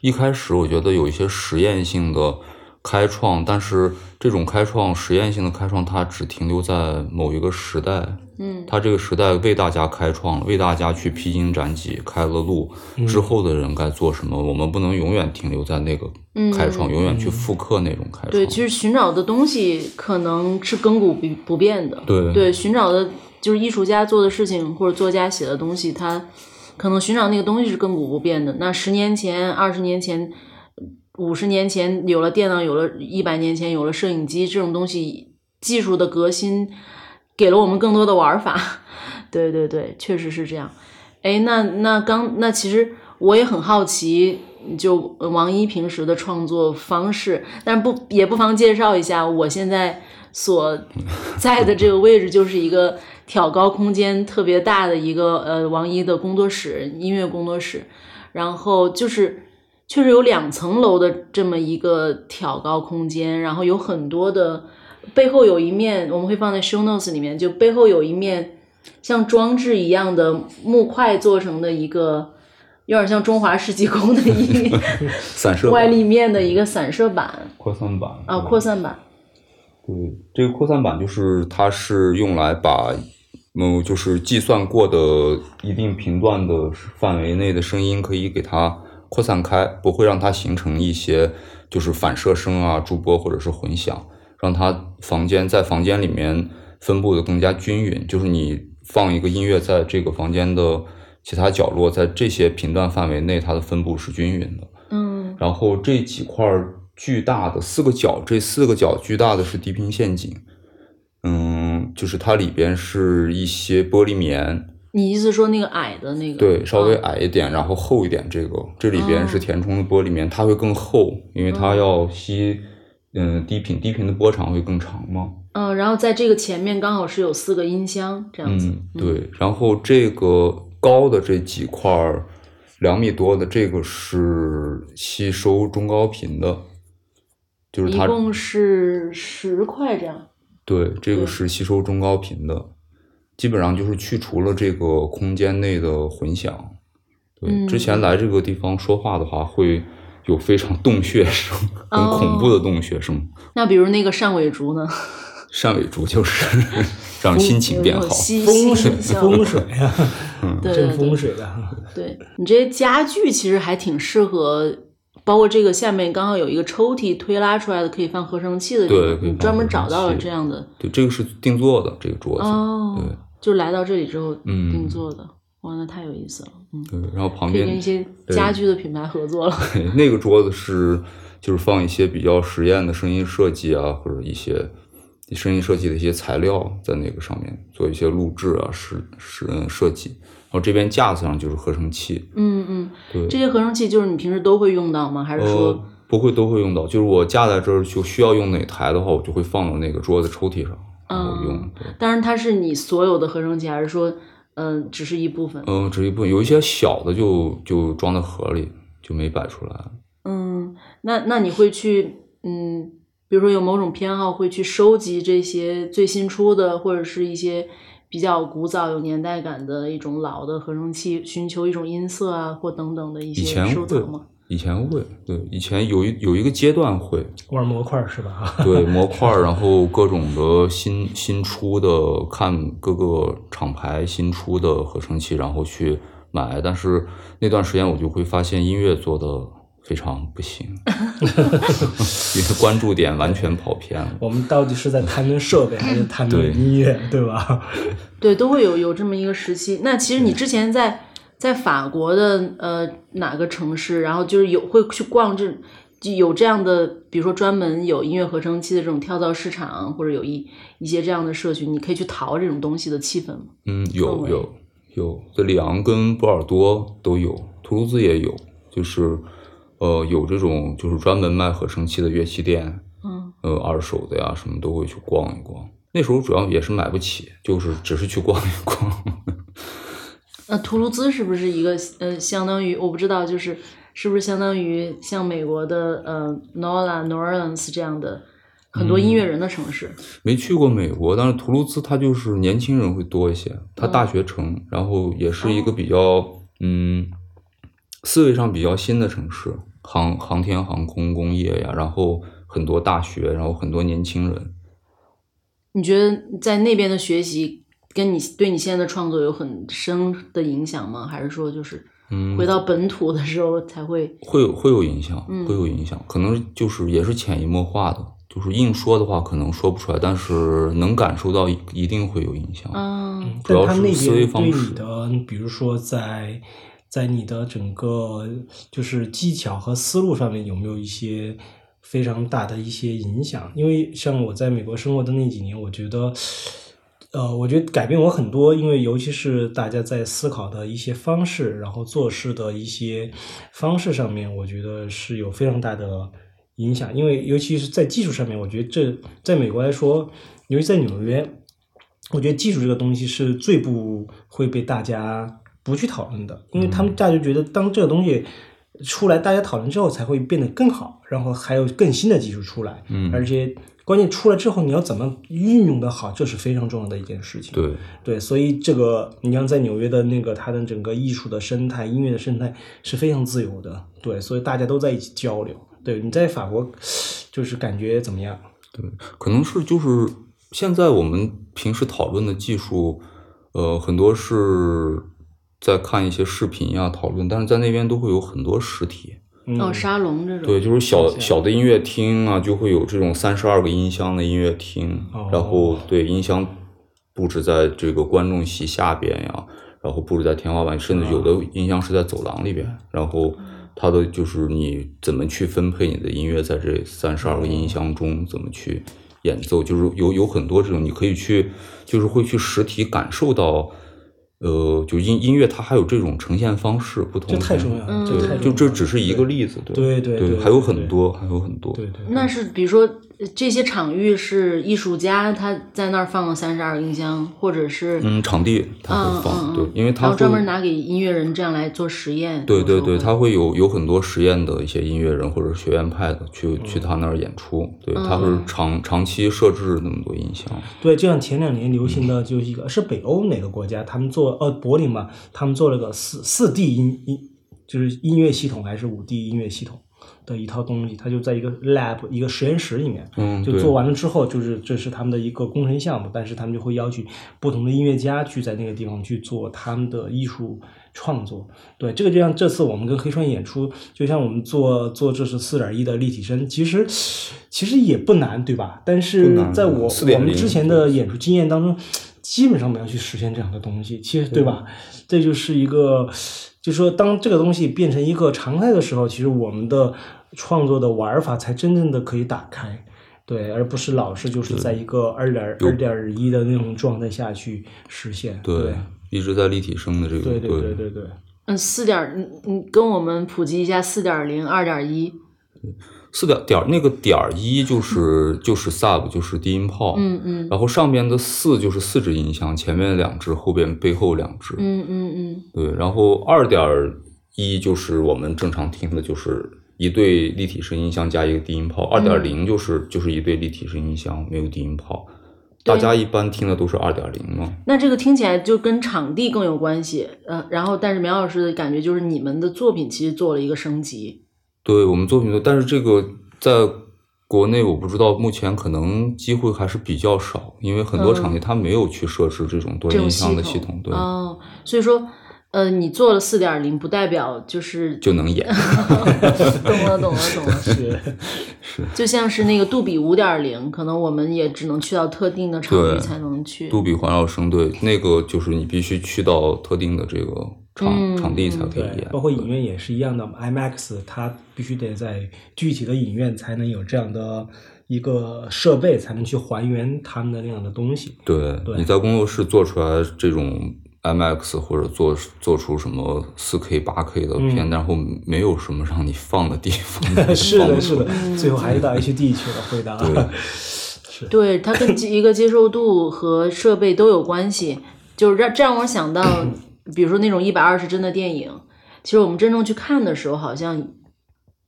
一开始我觉得有一些实验性的开创，但是这种开创实验性的开创，它只停留在某一个时代。嗯，它这个时代为大家开创了，为大家去披荆斩棘开了路。之后的人该做什么？我们不能永远停留在那个开创，永远去复刻那种开创。对，其实寻找的东西可能是亘古不不变的。对对，寻找的就是艺术家做的事情，或者作家写的东西，他可能寻找那个东西是亘古不变的。那十年前、二十年前、五十年前有了电脑，有了一百年前有了摄影机，这种东西技术的革新。给了我们更多的玩法，对对对，确实是这样。哎，那那刚那其实我也很好奇，就王一平时的创作方式，但不也不妨介绍一下，我现在所在的这个位置就是一个挑高空间特别大的一个呃王一的工作室，音乐工作室，然后就是确实有两层楼的这么一个挑高空间，然后有很多的背后有一面我们会放在 show notes 里面，就背后有一面。像装置一样的木块做成的一个，有点像中华世纪宫的一散 射外立面的一个散射板扩散板啊，扩散板。对，这个扩散板就是它是用来把，嗯，就是计算过的一定频段的范围内的声音可以给它扩散开，不会让它形成一些就是反射声啊、驻波或者是混响，让它房间在房间里面分布的更加均匀，就是你。放一个音乐在这个房间的其他角落，在这些频段范围内，它的分布是均匀的。嗯，然后这几块巨大的四个角，这四个角巨大的是低频陷阱。嗯，就是它里边是一些玻璃棉。你意思说那个矮的那个？对，稍微矮一点，然后厚一点。这个这里边是填充的玻璃棉，它会更厚，因为它要吸嗯低频，低频的波长会更长嘛。嗯，然后在这个前面刚好是有四个音箱这样子。嗯，对。然后这个高的这几块儿，两米多的这个是吸收中高频的，就是它一共是十块这样。对，这个是吸收中高频的，基本上就是去除了这个空间内的混响。对，之前来这个地方说话的话，会有非常洞穴声，很恐怖的洞穴声。那比如那个扇尾竹呢？扇尾竹就是让心情变好，风水风 水啊，对风水的。对你这些家具其实还挺适合，包括这个下面刚好有一个抽屉推拉出来的，可以放合成器的。对，你专门找到了这样的。对，这个是定做的这个桌子。哦，对，就来到这里之后定做的。哇，那太有意思了。嗯，对，然后旁边跟一些家居的品牌合作了。那个桌子是就是放一些比较实验的声音设计啊，或者一些。声音设计的一些材料在那个上面做一些录制啊，是是设计。然后这边架子上就是合成器。嗯嗯，对，这些合成器就是你平时都会用到吗？还是说不会都会用到？就是我架在这儿就需要用哪台的话，我就会放到那个桌子抽屉上然后用。当然，它是你所有的合成器，还是说嗯，只是一部分？嗯，只一部分，有一些小的就就装在盒里，就没摆出来。嗯，那那你会去嗯？比如说有某种偏好，会去收集这些最新出的，或者是一些比较古早、有年代感的一种老的合成器，寻求一种音色啊，或等等的一些收藏吗？以前会，对，以前有一有一个阶段会玩模块是吧？对，模块，然后各种的新新出的，看各个厂牌新出的合成器，然后去买。但是那段时间我就会发现音乐做的。非常不行，因为关注点完全跑偏了。我们到底是在谈论设备，还是 谈论音乐，对吧？对，都会有有这么一个时期。那其实你之前在在法国的呃哪个城市，然后就是有会去逛这有这样的，比如说专门有音乐合成器的这种跳蚤市场，或者有一一些这样的社群，你可以去淘这种东西的气氛吗？嗯，有有有，在里昂跟波尔多都有，图卢兹也有，就是。呃，有这种就是专门卖合成器的乐器店，嗯，呃，二手的呀，什么都会去逛一逛。那时候主要也是买不起，就是只是去逛一逛。那图卢兹是不是一个呃，相当于我不知道，就是是不是相当于像美国的呃，Nola、New Orleans 这样的很多音乐人的城市？没去过美国，但是图卢兹它就是年轻人会多一些，它大学城，然后也是一个比较嗯，思维上比较新的城市。航航天航空工业呀，然后很多大学，然后很多年轻人。你觉得在那边的学习跟你对你现在的创作有很深的影响吗？还是说就是回到本土的时候才会会有会有影响，会有影响？可能就是也是潜移默化的，就是硬说的话可能说不出来，但是能感受到一定会有影响。嗯，主要是思维方式的，比如说在。在你的整个就是技巧和思路上面有没有一些非常大的一些影响？因为像我在美国生活的那几年，我觉得呃，我觉得改变我很多，因为尤其是大家在思考的一些方式，然后做事的一些方式上面，我觉得是有非常大的影响。因为尤其是在技术上面，我觉得这在美国来说，尤其在纽约，我觉得技术这个东西是最不会被大家不去讨论的，因为他们大家就觉得当这个东西。出来，大家讨论之后才会变得更好，然后还有更新的技术出来，嗯而且关键出来之后你要怎么运用的好，这是非常重要的一件事情。对，对，所以这个你像在纽约的那个它的整个艺术的生态、音乐的生态是非常自由的，对，所以大家都在一起交流。对，你在法国就是感觉怎么样？对，可能是就是现在我们平时讨论的技术，呃，很多是在看一些视频呀、讨论，但是在那边都会有很多实体。嗯、哦，沙龙这种，对，就是小小的音乐厅啊，就会有这种三十二个音箱的音乐厅，哦。然后对音箱布置在这个观众席下边呀，然后布置在天花板，甚至有的音箱是在走廊里边，然后它的就是你怎么去分配你的音乐在这三十二个音箱中，怎么去演奏，就是有有很多这种你可以去，就是会去实体感受到。呃，就音音乐它还有这种呈现方式不同这的，太重要了，对，重要了就这只是一个例子，对对还有很多，还有很多，对对，那是比如说呃这些场域是艺术家他在那儿放了三十二个音箱，或者是嗯，场地它嗯会放，嗯对，因为然后它会专门拿给音乐人这样来做实验。对对对，他会有有很多实验的一些音乐人或者学院派的去去他那儿演出，对，他会长长期设置那么多音箱，对，就像前两年流行的就是一个是北欧哪个国家，他们做呃柏林嘛，他们做了个四四 D 音音就是音乐系统还是五 D 音乐系统的一套东西，它就在一个 lab 一个实验室里面，嗯，就做完了之后，就是这是他们的一个工程项目，但是他们就会邀请不同的音乐家去在那个地方去做他们的艺术创作。对，这个就像这次我们跟黑川演出，就像我们做做这是四点一的立体声，其实其实也不难，对吧？但是难在我我们之前的演出经验当中，基本上没有去实现这样的东西，其实对吧？这就是一个，就是说当这个东西变成一个常态的时候，其实我们的创作的玩法才真正的可以打开。对，而不是老是就是在一个二点二点一的那种状态下去实现。对，一直在立体声的这个，对对对对对，嗯，四点，你你跟我们普及一下四点零、二点一。四点点儿那个点儿一就是就是 sub 就是低音炮，嗯嗯然后上边的四就是四支音箱，前面两支，后边背后两支，嗯嗯嗯对，然后二点一就是我们正常听的，就是一对立体声音箱加一个低音炮。二点零就是就是一对立体声音箱，没有低音炮。大家一般听的都是二点零嘛。那这个听起来就跟场地更有关系。呃，然后但是苗老师的感觉就是你们的作品其实做了一个升级。对我们作品的，但是这个在国内我不知道，目前可能机会还是比较少，因为很多场地它没有去设置这种多人音箱的系系统，对，哦，所以说，呃，你做了四点零，不代表就是就能演。懂了懂了懂了，是是就像是那个杜比五点零，可能我们也只能去到特定的场地才能去。杜比环绕声，对，那个就是你必须去到特定的这个场、嗯场地才可以演，。包括影院也是一样的，IMAX 它必须得在具体的影院才能有这样的一个设备，才能去还原他们的那样的东西。对，对你在工作室做出来这种 IMAX 或者做做出什么四 K、八 K 的片，然后没有什么让你放的地方，是的，是的，最后还是到 HD 去了，回答。对 对，它跟一个接受度和设备都有关系，就是让这让我想到，比如说那种一百二十帧的电影，其实我们真正去看的时候，好像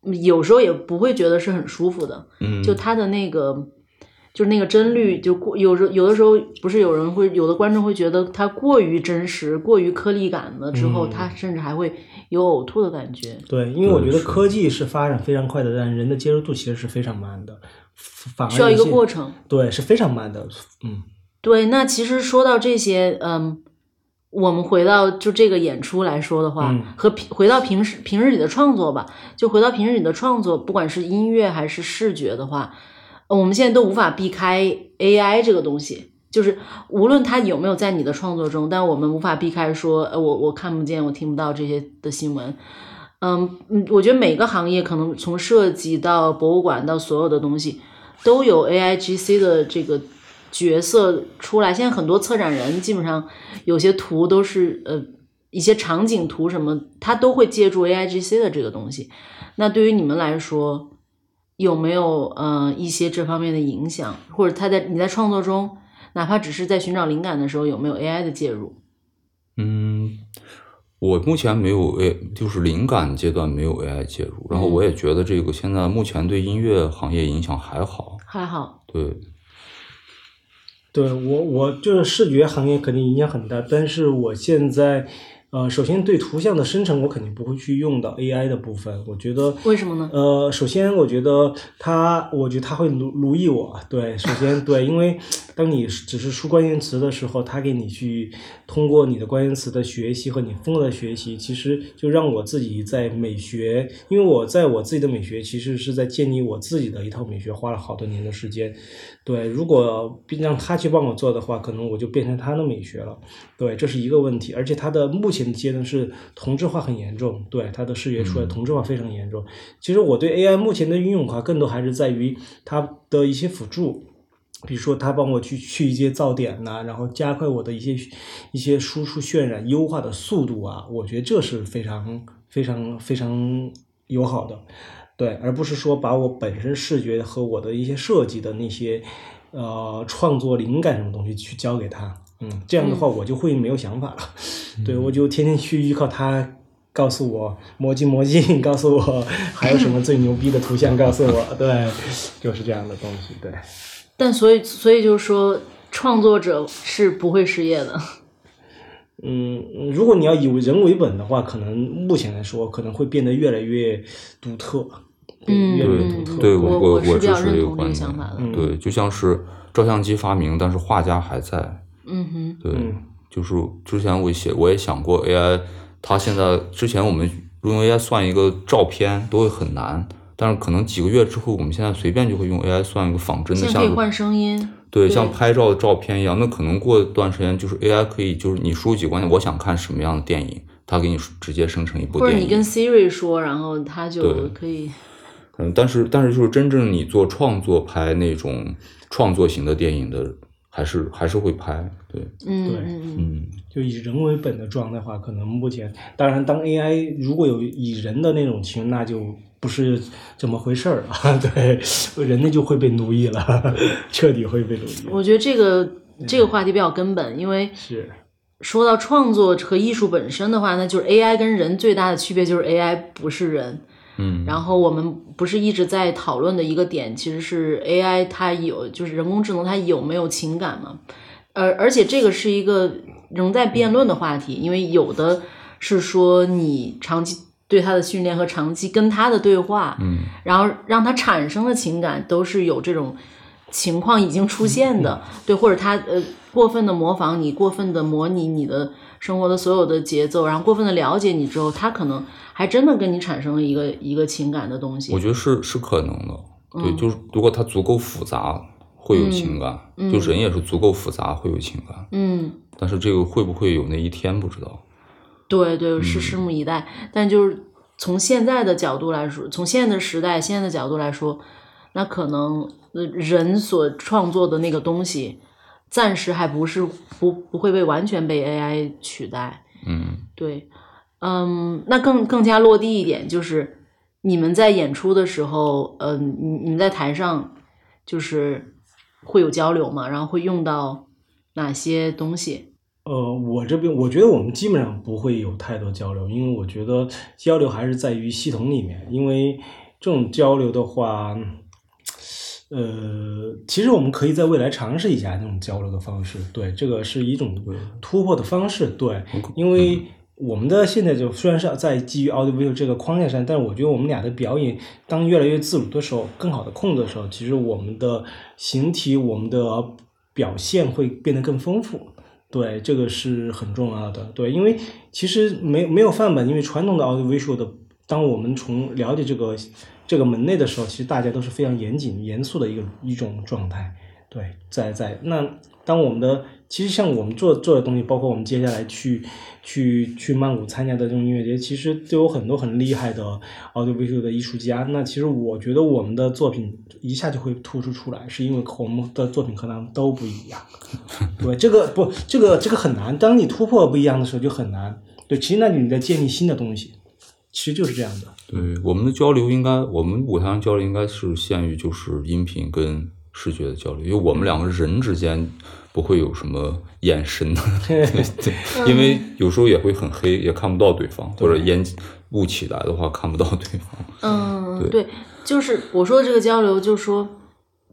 嗯有时候也不会觉得是很舒服的，嗯，就它的那个。就是那个帧率，就过有时有的时候不是有人会有的观众会觉得它过于真实、过于颗粒感了之后，嗯他甚至还会有呕吐的感觉。对，因为我觉得科技是发展非常快的，但人的接受度其实是非常慢的，反而需要一个过程。对，是非常慢的。嗯，对，那其实说到这些，嗯，我们回到就这个演出来说的话，嗯和平回到平时平日里的创作吧，就回到平日里的创作，不管是音乐还是视觉的话，呃我们现在都无法避开 AI 这个东西。就是无论它有没有在你的创作中，但我们无法避开说，呃，我我看不见，我听不到这些的新闻。嗯嗯，我觉得每个行业可能从设计到博物馆到所有的东西，都有 AIGC 的这个角色出来。现在很多策展人基本上有些图都是呃一些场景图什么，他都会借助 AIGC 的这个东西。那对于你们来说，有没有呃一些这方面的影响，或者他在你在创作中，哪怕只是在寻找灵感的时候，有没有 AI 的介入？嗯，我目前没有 A，就是灵感阶段没有 AI 介入。然后我也觉得这个现在目前对音乐行业影响还好。还好，对，对我，我就是视觉行业肯定影响很大，但是我现在，呃，首先对图像的生成，我肯定不会去用到 AI 的部分。我觉得为什么呢？呃，首先我觉得它，我觉得它会奴奴役我。对，首先对，因为当你只是输关键词的时候，它给你去通过你的关键词的学习和你风格的学习，其实就让我自己在美学，因为我在我自己的美学其实是在建立我自己的一套美学，花了好多年的时间。对，如果让他去帮我做的话，可能我就变成他的美学了。对，这是一个问题，而且他的目前的阶段是同质化很严重，对他的视觉出来同质化非常严重。其实我对 AI 目前的运用的话，更多还是在于它的一些辅助。比如说，它帮我去去一些噪点呐、然后加快我的一些一些输出渲染优化的速度啊，我觉得这是非常非常非常友好的，对，而不是说把我本身视觉和我的一些设计的那些呃创作灵感什么东西去交给他，嗯，这样的话我就会没有想法了，对我就天天去依靠他。告诉我魔镜魔镜，告诉我还有什么最牛逼的图像，告诉我，对，就是这样的东西，对。但所以所以就是说，创作者是不会失业的。嗯，如果你要以人为本的话，可能目前来说可能会变得越来越独特，嗯越来越对独特。对我我是比较支持这个认同这个观点想法的。嗯对，就像是照相机发明，但是画家还在。嗯哼，对，嗯就是之前我写我也想过 AI，它现在之前我们用 AI 算一个照片都会很难，但是可能几个月之后，我们现在随便就会用 AI 算一个仿真的，像是现在可以换声音。对，像拍照的照片一样。那可能过段时间，就是 AI 可以，就是你输入几关键，我想看什么样的电影，它给你直接生成一部电影。或者你跟 Siri 说，然后它就可以。嗯，但是但是就是真正你做创作拍那种创作型的电影的，还是还是会拍。对，对嗯对嗯，嗯，就以人为本的状态的话，可能目前，当然，当 AI 如果有以人的那种情，那就不是怎么回事儿啊。对，人类就会被奴役了，彻底会被奴役。我觉得这个这个话题比较根本，因为是，说到创作和艺术本身的话，那就是 AI 跟人最大的区别就是 AI 不是人。嗯，然后我们不是一直在讨论的一个点，其实是 AI 它有，就是人工智能它有没有情感嘛？而而且这个是一个仍在辩论的话题，因为有的是说你长期对他的训练和长期跟他的对话，嗯，然后让他产生的情感都是有这种情况已经出现的，对，或者他呃过分的模仿你，过分的模拟你的生活的所有的节奏，然后过分的了解你之后，他可能还真的跟你产生了一个一个情感的东西。我觉得是是可能的。对，嗯就是如果他足够复杂，会有情感。嗯就人也是足够复杂，会有情感。嗯，但是这个会不会有那一天，不知道。对对，是拭目以待。但就是从现在的角度来说，从现在的时代、现在的角度来说，那可能呃人所创作的那个东西，暂时还不是不不会被完全被 AI 取代。嗯，对，嗯，那更更加落地一点，就是你们在演出的时候，嗯、你你们在台上就是会有交流嘛，然后会用到哪些东西？呃，我这边我觉得我们基本上不会有太多交流，因为我觉得交流还是在于系统里面，因为这种交流的话，呃，其实我们可以在未来尝试一下这种交流的方式，对，这个是一种突破的方式，对，因为我们的现在就虽然是在基于 audio 这个框架上，但是我觉得我们俩的表演当越来越自如的时候，更好的控制的时候，其实我们的形体、我们的表现会变得更丰富。对，这个是很重要的。对，因为其实没没有范本，因为传统的 audio visual 的，当我们从了解这个这个门类的时候，其实大家都是非常严谨、严肃的一个一种状态。对，在在那当我们的其实像我们做做的东西，包括我们接下来去去去曼谷参加的这种音乐节，其实都有很多很厉害的 audiovisual 的艺术家。那其实我觉得我们的作品一下就会突出出来，是因为我们的作品和他们都不一样。对，这个不，这个这个很难。当你突破不一样的时候就很难。对，其实那你在建立新的东西，其实就是这样的。对，我们的交流应该，我们舞台上交流应该是限于就是音频跟视觉的交流，因为我们两个人之间不会有什么眼神的，对对，因为有时候也会很黑，也看不到对方，或者烟雾起来的话看不到对方。嗯，对，就是我说的这个交流，就是说，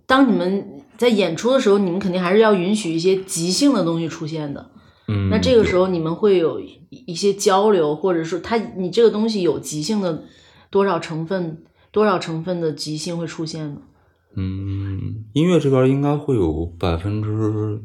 当你们在演出的时候，你们肯定还是要允许一些即兴的东西出现的。嗯，那这个时候你们会有一些交流，或者说他你这个东西有即兴的多少成分，多少成分的即兴会出现呢？嗯，音乐这边应该会有百分之，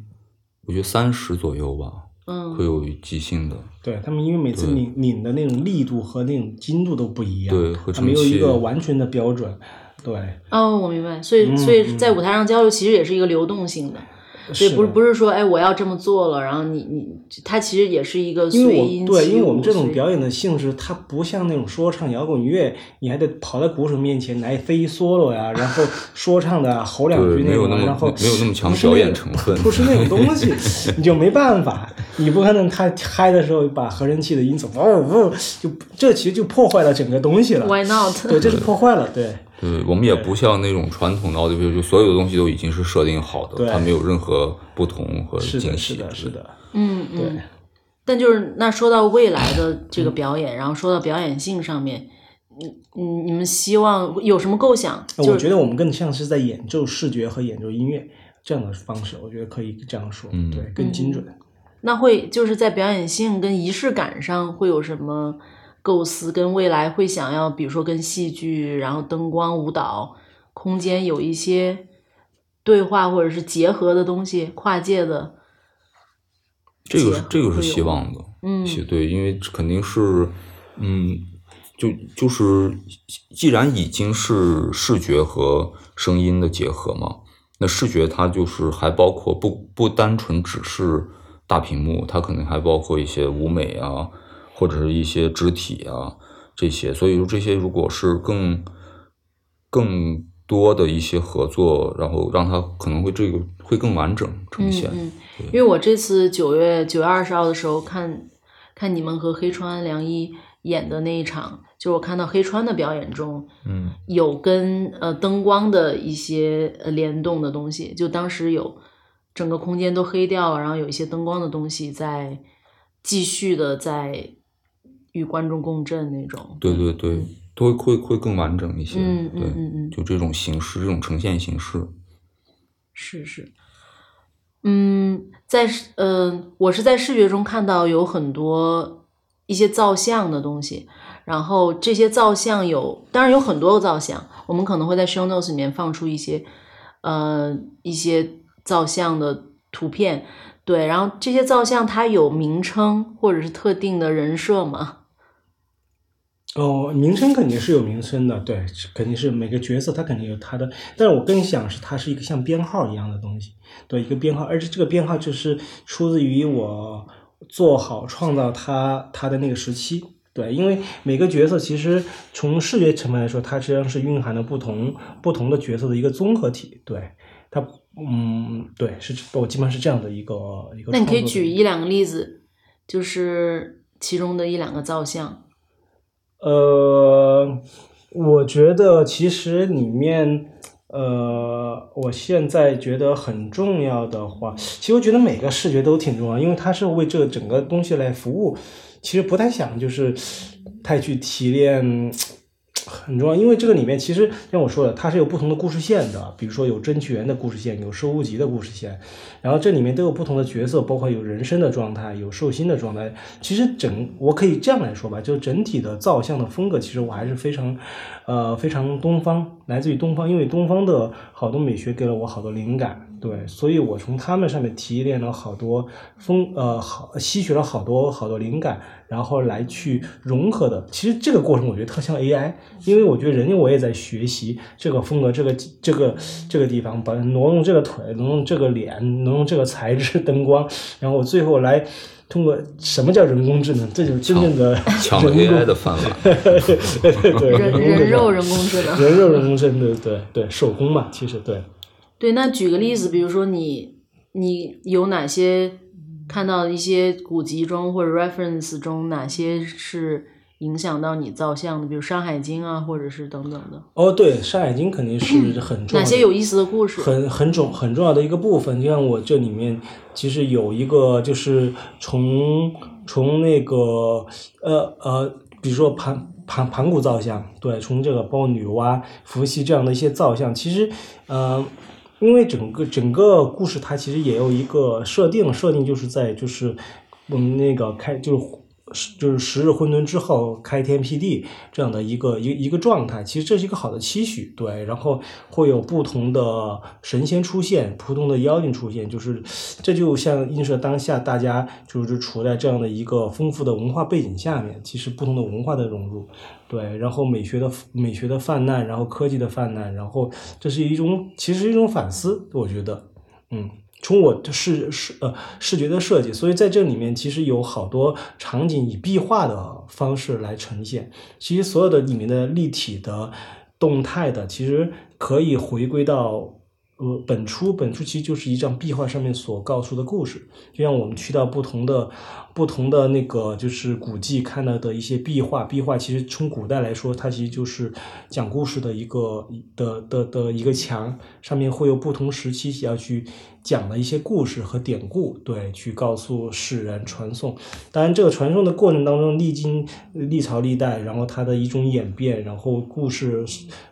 我觉得三十左右吧，嗯，会有即兴的。对他们，因为每次拧拧的那种力度和那种精度都不一样，它没有一个完全的标准。对，哦，我明白，所以所以在舞台上交流其实也是一个流动性的。所以不是不是说哎我要这么做了，然后你你它其实也是一个随音对，因为我们这种表演的性质，它不像那种说唱摇滚乐，你还得跑到鼓手面前来飞 solo 呀，然后说唱的吼两句那种，然后没有那么强表演成分，不是那种东西，你就没办法，你不可能他嗨的时候把合成器的音走哦哦，就这其实就破坏了整个东西了。Why not？对，这是破坏了，对。对，我们也不像那种传统的奥迪就所有的东西都已经是设定好的，它没有任何不同和惊喜。是的，是的，嗯嗯。但就是那说到未来的这个表演，然后说到表演性上面，你你你们希望有什么构想？我觉得我们更像是在演奏视觉和演奏音乐这样的方式，我觉得可以这样说，对，更精准。那会就是在表演性跟仪式感上会有什么？构思跟未来会想要，比如说跟戏剧，然后灯光、舞蹈、空间有一些对话或者是结合的东西，跨界的。这个是这个是希望的，嗯，对，因为肯定是，嗯，就就是既然已经是视觉和声音的结合嘛，那视觉它就是还包括不不单纯只是大屏幕，它可能还包括一些舞美啊。或者是一些肢体啊，这些，所以说这些如果是更更多的一些合作，然后让它可能会这个会更完整呈现。嗯，因为我这次九月九月二十号的时候看看你们和黑川良一演的那一场，就我看到黑川的表演中，嗯，有跟呃灯光的一些呃联动的东西，就当时有整个空间都黑掉了，然后有一些灯光的东西在继续的在。与观众共振那种，对对对，都会会更完整一些。嗯嗯嗯嗯，就这种形式，这种呈现形式，是是。嗯，在嗯，我是在视觉中看到有很多一些造像的东西，然后这些造像有，当然有很多个造像，我们可能会在 show notes 里面放出一些呃一些造像的图片，对，然后这些造像它有名称或者是特定的人设吗？哦，名称肯定是有名称的，对，肯定是每个角色他肯定有他的，但是我更想是它是一个像编号一样的东西，对，一个编号，而且这个编号就是出自于我做好创造它它的那个时期，对，因为每个角色其实从视觉层面来说，它实际上是蕴含了不同不同的角色的一个综合体，对，它，嗯，对，是我基本上是这样的一个一个。那你可以举一两个例子，就是其中的一两个造像。呃，我觉得其实里面，呃，我现在觉得很重要的话，其实我觉得每个视觉都挺重要，因为它是为这整个东西来服务。其实不太想就是太去提炼。很重要，因为这个里面其实像我说的，它是有不同的故事线的，比如说有争取员的故事线，有收物集的故事线，然后这里面都有不同的角色，包括有人生的状态，有寿星的状态。其实整我可以这样来说吧，就整体的造像的风格，其实我还是非常，呃，非常东方，来自于东方，因为东方的好多美学给了我好多灵感。对，所以我从他们上面提炼了好多风呃好吸取了好多好多灵感，然后来去融合的。其实这个过程我觉得特像 AI，因为我觉得人家我也在学习这个风格，这个这个这个地方，把挪用这个腿，挪用这个脸，挪用这个材质、灯光，然后我最后来。通过什么叫人工智能？这就是真正的抢了 AI 的饭碗。对，人人肉人工智能，人肉人工智能，对对对，手工嘛，其实对。对，那举个例子，比如说你你有哪些看到一些古籍中或者 reference 中哪些是影响到你造像的？比如《山海经》啊，或者是等等的。哦，对，《山海经》肯定是 很重要。哪些有意思的故事？很很重很重要的一个部分。就像我这里面其实有一个，就是从从那个呃呃，比如说盘盘盘古造像，对，从这个包括女娲、伏羲这样的一些造像，其实呃。因为整个整个故事它其实也有一个设定，设定就是在就是我们那个开就是。就是十日混沌之后开天辟地这样的一个一一个状态，其实这是一个好的期许，对。然后会有不同的神仙出现，普通的妖精出现，就是这就像映射当下大家就是处在这样的一个丰富的文化背景下面，其实不同的文化的融入，对。然后美学的美学的泛滥，然后科技的泛滥，然后这是一种其实是一种反思，我觉得，嗯。从我的视视呃视觉的设计，所以在这里面其实有好多场景以壁画的方式来呈现。其实所有的里面的立体的、动态的，其实可以回归到。呃，本初本初其实就是一张壁画上面所告诉的故事，就像我们去到不同的不同的那个就是古迹看到的一些壁画，壁画其实从古代来说，它其实就是讲故事的一个的的的一个墙，上面会有不同时期要去讲的一些故事和典故，对，去告诉世人传颂。当然，这个传送的过程当中，历经历朝历代，然后它的一种演变，然后故事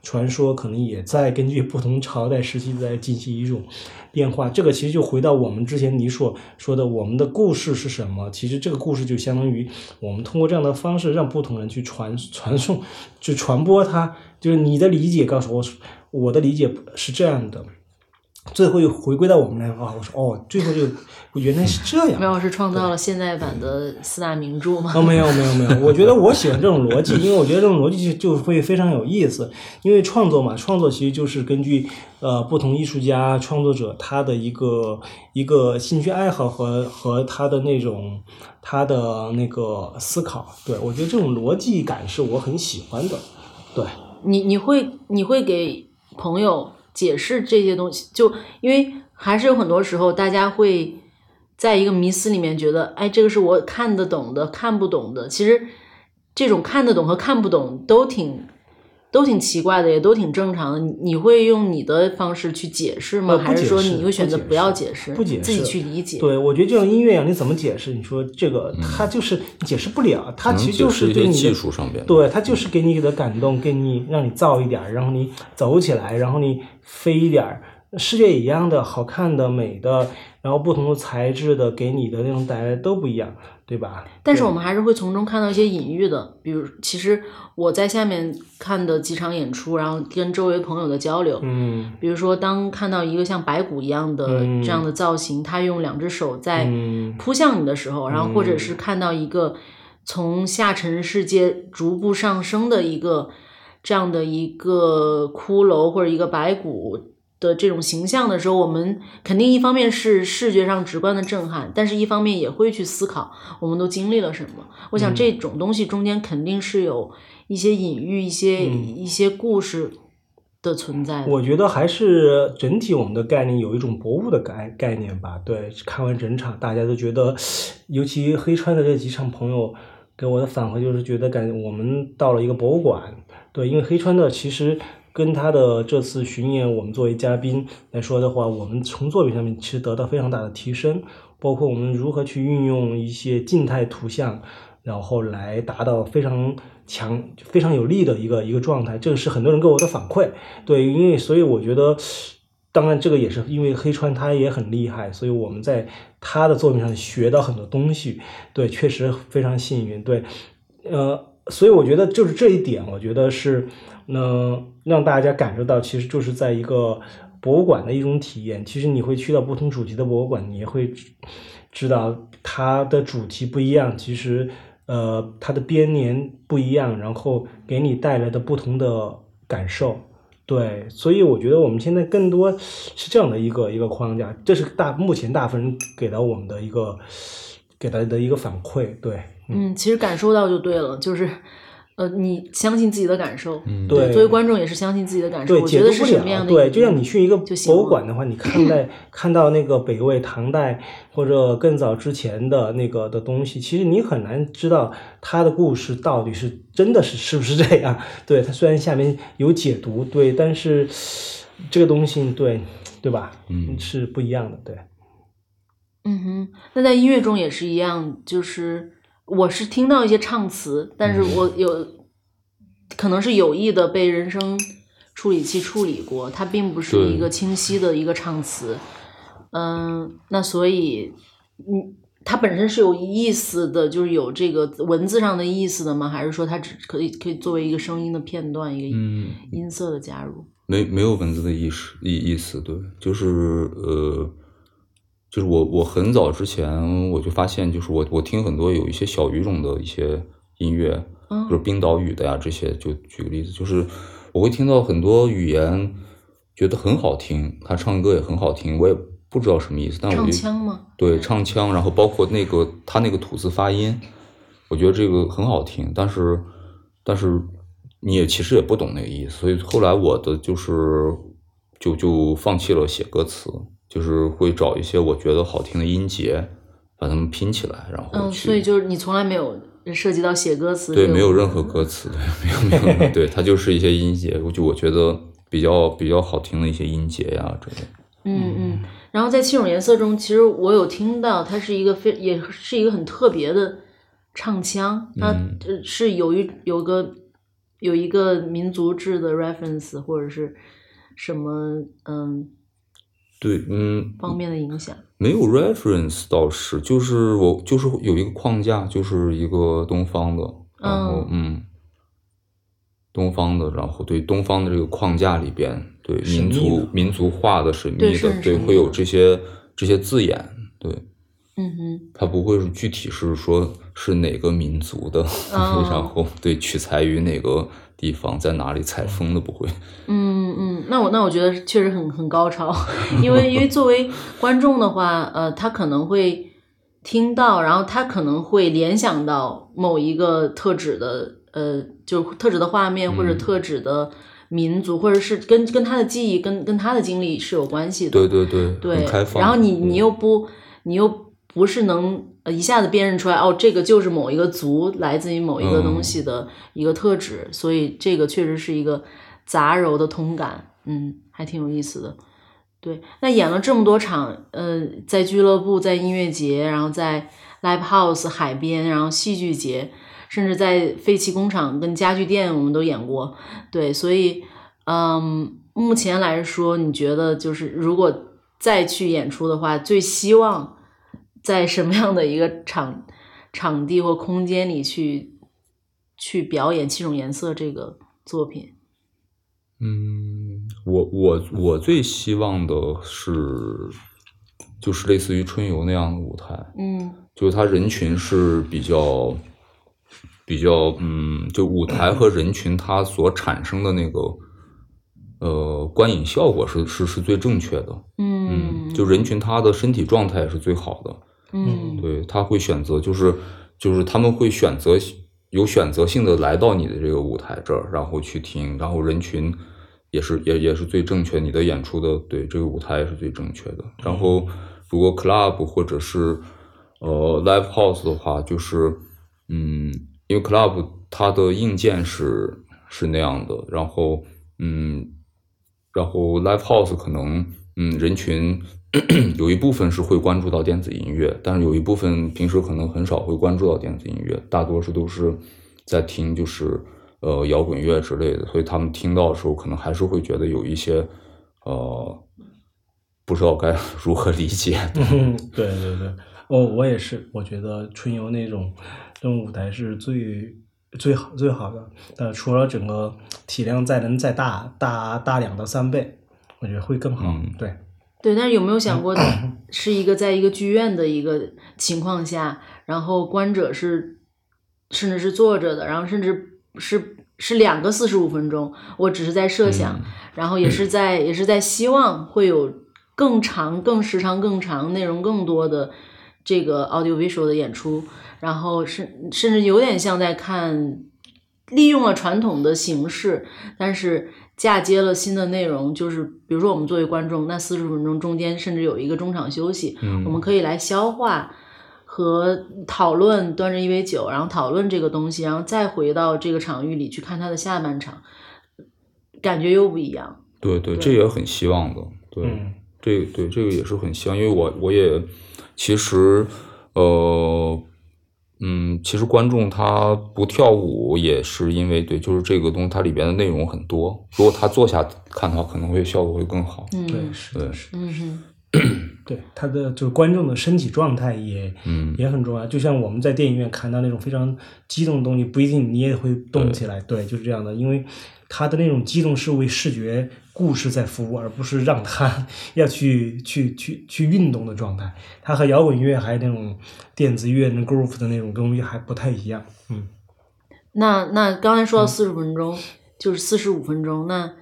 传说可能也在根据不同朝代时期在。进行一种变化，这个其实就回到我们之前你所说的，我们的故事是什么？其实这个故事就相当于我们通过这样的方式，让不同人去传 传送，就传播它。就是你的理解告诉我，我的理解是这样的。最后又回归到我们来啊！我说哦，最后就原来是这样。苗老师创造了现代版的四大名著吗？哦，没有没有没有，我觉得我喜欢这种逻辑，因为我觉得这种逻辑就就会非常有意思。因为创作嘛，创作其实就是根据呃不同艺术家创作者他的一个一个兴趣爱好和和他的那种他的那个思考。对我觉得这种逻辑感是我很喜欢的。对，你你会你会给朋友。解释这些东西，就因为还是有很多时候，大家会在一个迷思里面觉得，哎，这个是我看得懂的，看不懂的。其实这种看得懂和看不懂都挺都挺奇怪的，也都挺正常的。你会用你的方式去解释吗？还是说你会选择不要解释，不解释，自己去理解？对，我觉得这种音乐一样，你怎么解释？你说这个，它就是解释不了，它其实就是对你技术上边，对，它就是给你的感动，给你让你造一点，然后你走起来，然后你。飞一点儿，世界一样的，好看的、美的，然后不同的材质的，给你的那种带来都不一样，对吧？但是我们还是会从中看到一些隐喻的，比如，其实我在下面看的几场演出，然后跟周围朋友的交流，嗯，比如说当看到一个像白骨一样的这样的造型，他用两只手在扑向你的时候，然后或者是看到一个从下沉世界逐步上升的一个。这样的一个骷髅或者一个白骨的这种形象的时候，我们肯定一方面是视觉上直观的震撼，但是一方面也会去思考我们都经历了什么。我想这种东西中间肯定是有一些隐喻、一些一些故事的存在。我觉得还是整体我们的概念有一种博物的概概念吧。对，看完整场，大家都觉得，尤其黑川的这几场朋友给我的反馈就是觉得，感觉我们到了一个博物馆。对，因为黑川的其实跟他的这次巡演，我们作为嘉宾来说的话，我们从作品上面其实得到非常大的提升，包括我们如何去运用一些静态图像，然后来达到非常强、非常有力的一个一个状态，这个是很多人给我的反馈。对，因为所以我觉得，当然这个也是因为黑川他也很厉害，所以我们在他的作品上学到很多东西。对，确实非常幸运。对，呃。所以我觉得就是这一点，我觉得是能让大家感受到，其实就是在一个博物馆的一种体验。其实你会去到不同主题的博物馆，你也会知道它的主题不一样。其实，呃，它的编年不一样，然后给你带来的不同的感受。对，所以我觉得我们现在更多是这样的一个一个框架，这是大目前大部分人给到我们的一个给他的一个反馈。对，嗯，其实感受到就对了，就是。呃，你相信自己的感受，嗯对作为观众也是相信自己的感受。对，我觉得是什么样的对，就像你去一个博物馆的话，你看待 看到那个北魏、唐代或者更早之前的那个的东西，其实你很难知道它的故事到底是真的是是不是这样。对，它虽然下面有解读，对，但是这个东西，对对吧？嗯是不一样的，对。嗯哼，那在音乐中也是一样，就是我是听到一些唱词，但是我有可能是有意的被人声处理器处理过，它并不是一个清晰的一个唱词。嗯，那所以，嗯，它本身是有意思的，就是有这个文字上的意思的吗？还是说它只可以可以作为一个声音的片段，一个嗯音色的加入？没没有文字的意识意意思，对，就是呃，就是我我很早之前我就发现，就是我我听很多有一些小语种的一些音乐，嗯就是冰岛语的呀这些，就举个例子，就是我会听到很多语言，觉得很好听，他唱歌也很好听，我也不知道什么意思，但我唱就腔吗？对唱腔，然后包括那个他那个吐字发音，我觉得这个很好听，但是但是你也其实也不懂那个意思，所以后来我的就是就就放弃了写歌词，就是会找一些我觉得好听的音节，把它们拼起来，然后嗯，所以就是你从来没有涉及到写歌词，对，没有任何歌词，对，没有没有，对，它就是一些音节，我就我觉得比较比较好听的一些音节呀之类的。嗯嗯，然后在七种颜色中，其实我有听到它是一个非也是一个很特别的唱腔，它是有一有个有一个民族志的 reference 或者是什么嗯对，嗯，方面的影响。没有 reference 倒是，就是我就是有一个框架，就是一个东方的，然后嗯东方的，然后对东方的这个框架里边，对民族民族化的神秘的，对会有这些这些字眼，对，嗯哼，它不会是具体是说是哪个民族的，哦 然后对取材于哪个地方，在哪里采风的不会，嗯嗯，那我那我觉得确实很很高超，因为因为作为观众的话，呃，他可能会听到，然后他可能会联想到某一个特指的呃，就特指的画面或者嗯。特指的民族，或者是跟跟他的记忆、跟跟他的经历是有关系的。对对对，对。然后你你又不你又不是能呃一下子辨认出来哦，这个就是某一个族来自于某一个东西嗯的一个特质，所以这个确实是一个杂糅的通感，嗯，还挺有意思的。对，那演了这么多场，呃，在俱乐部、在音乐节，然后在 live house、海边，然后戏剧节，甚至在废弃工厂跟家具店，我们都演过。对，所以，嗯，目前来说，你觉得就是如果再去演出的话，最希望在什么样的一个场场地或空间里去去表演《七种颜色》这个作品？嗯，我我我最希望的是，就是类似于春游那样的舞台，嗯。就是它人群是比较比较，嗯，就舞台和人群它所产生的那个呃观影效果是是是最正确的，嗯，就人群他的身体状态是最好的，嗯对他会选择，就是就是他们会选择有选择性的来到你的这个舞台这儿，然后去听，然后人群也是也也是最正确，你的演出的对这个舞台也是最正确的。然后如果 club 或者是呃 live house 的话，就是嗯，因为 club 它的硬件是是那样的，然后嗯，然后 live house 可能嗯人群 有一部分是会关注到电子音乐，但是有一部分平时可能很少会关注到电子音乐，大多数都是在听就是呃摇滚乐之类的，所以他们听到的时候可能还是会觉得有一些呃不知道该如何理解。嗯，对对对，哦我也是，我觉得春游那种这种舞台是最最好最好的。呃，除了整个体量再能再大大大两到三倍，我觉得会更好。嗯对，对，但是有没有想过，是一个在一个剧院的一个情况下，然后观者是甚至是坐着的，然后甚至是是两个四十五分钟，我只是在设想，嗯。然后也是在也是在希望会有更长、更时长更长、内容更多的这个 audio visual 的演出，然后甚甚至有点像在看利用了传统的形式，但是嫁接了新的内容，就是比如说我们作为观众，那四十分钟中间甚至有一个中场休息，嗯我们可以来消化和讨论，端着一杯酒，然后讨论这个东西，然后再回到这个场域里去看它的下半场，感觉又不一样。对对，对这也很希望的。对，嗯这个对这个也是很希望，因为我我也其实呃嗯，其实观众他不跳舞也是因为对，就是这个东西它里边的内容很多，如果他坐下看的话，可能会效果会更好。嗯，对，是的，是的。嗯哼，对他的就是观众的身体状态也嗯也很重要。就像我们在电影院看到那种非常激动的东西，不一定你也会动起来。对，就是这样的，因为他的那种激动是为视觉故事在服务，而不是让他 要去去去去运动的状态。它和摇滚乐还有那种电子乐、那 groove 的那种东西还不太一样。嗯，那那刚才说到四十分钟，就是四十五分钟，那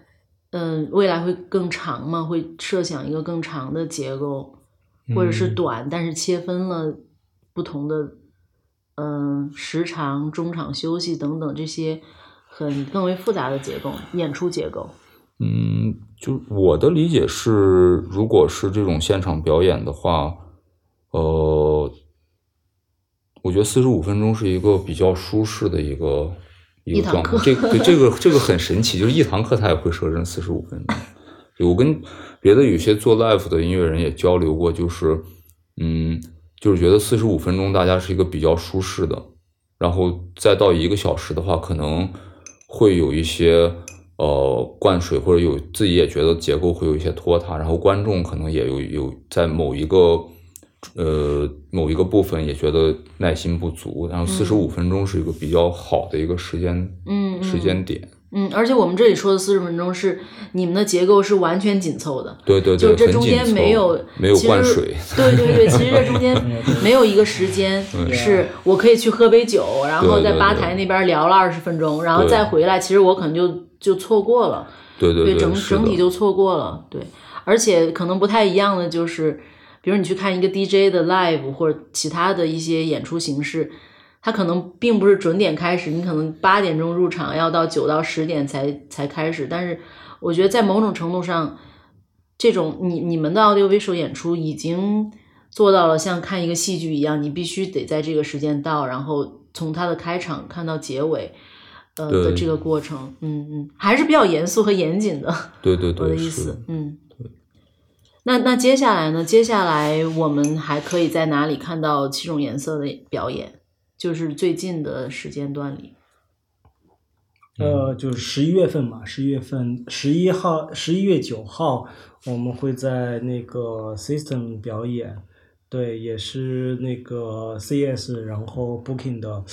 嗯、未来会更长吗？会设想一个更长的结构，或者是嗯短，但是切分了不同的嗯、时长、中场休息等等这些很更为复杂的结构，演出结构。嗯，就我的理解是，如果是这种现场表演的话，呃，我觉得四十五分钟是一个比较舒适的一个一。个状态这个这个这个很神奇，就是一堂课他也会设成四十五分钟。我跟别的有些做 live 的音乐人也交流过，就是嗯，就是觉得四十五分钟大家是一个比较舒适的，然后再到一个小时的话，可能会有一些呃灌水，或者有自己也觉得结构会有一些拖沓，然后观众可能也有有在某一个呃某一个部分也觉得耐心不足，然后四十五分钟是一个比较好的一个时间嗯嗯。时间点，嗯，而且我们这里说的四十分钟是你们的结构是完全紧凑的，对对对，就这中间没有没有其实灌水，对对对，其实这中间 没有一个时间是我可以去喝杯酒，然后在吧台那边聊了二十分钟，然后再回来，其实我可能就就错过了，对对对整整体就错过了。对，而且可能不太一样的就是，比如你去看一个 DJ 的 live 或者其他的一些演出形式。它可能并不是准点开始，你可能八点钟入场，要到九到十点才才开始。但是我觉得在某种程度上，这种你你们的 audio visual 演出已经做到了像看一个戏剧一样，你必须得在这个时间到，然后从它的开场看到结尾，呃的这个过程，嗯嗯，还是比较严肃和严谨的。对对对我的意思，嗯。那那接下来呢？接下来我们还可以在哪里看到七种颜色的表演？就是最近的时间段里。呃，就是十一月份嘛，十一月份，十一号，十一月九号，我们会在那个 System 表演，对，也是那个 CS，然后 Booking 的，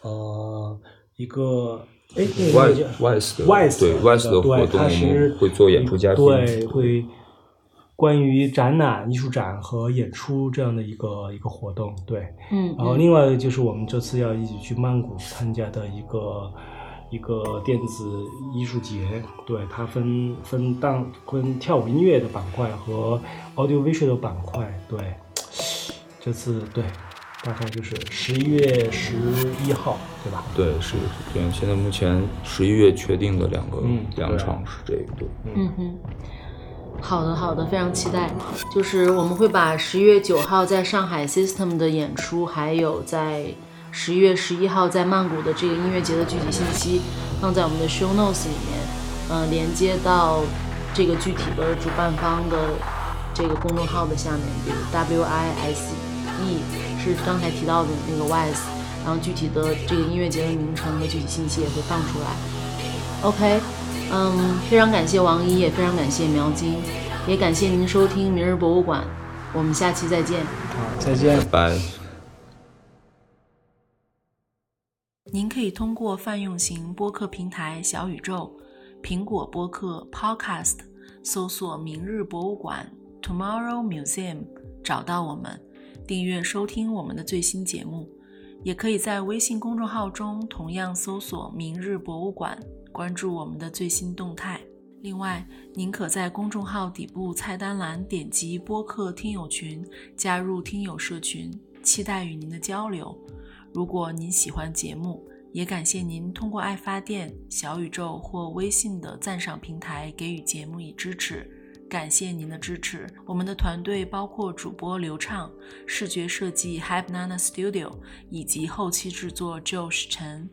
呃，一个，哎，那个 Y 叫 Wise 的 Wise 对 Wise 的活动会做演出嘉宾对，会关于展览、艺术展和演出这样的一个一个活动，对。嗯，然后嗯另外就是我们这次要一起去曼谷参加的一个一个电子艺术节，对它分分当分跳舞音乐的板块和 audio visual 的板块，对，这次对大概就是十一月十一号，对吧？对是对，现在目前十一月确定的两个、嗯两场是这个对。嗯哼，好的好的，非常期待。就是我们会把十一月九号在上海 System 的演出，还有在十一月十一号在曼谷的这个音乐节的具体信息放在我们的 Show Notes 里面，呃，连接到这个具体的主办方的这个公众号的下面，比如 W I S E 是刚才提到的那个 Wise，然后具体的这个音乐节的名称和具体信息也会放出来。OK，嗯，非常感谢王一，也非常感谢苗金，也感谢您收听明日博物馆，我们下期再见。好，再见。拜。您可以通过泛用型播客平台小宇宙、苹果播客 Podcast、搜索“明日博物馆 ”（Tomorrow Museum） 找到我们，订阅收听我们的最新节目。也可以在微信公众号中同样搜索“明日博物馆”，关注我们的最新动态。另外，您可在公众号底部菜单栏点击播客听友群，加入听友社群，期待与您的交流。如果您喜欢节目，也感谢您通过爱发电、小宇宙或微信的赞赏平台给予节目以支持。感谢您的支持。我们的团队包括主播刘畅、视觉设计 Hype Nana Studio 以及后期制作 Josh 陈。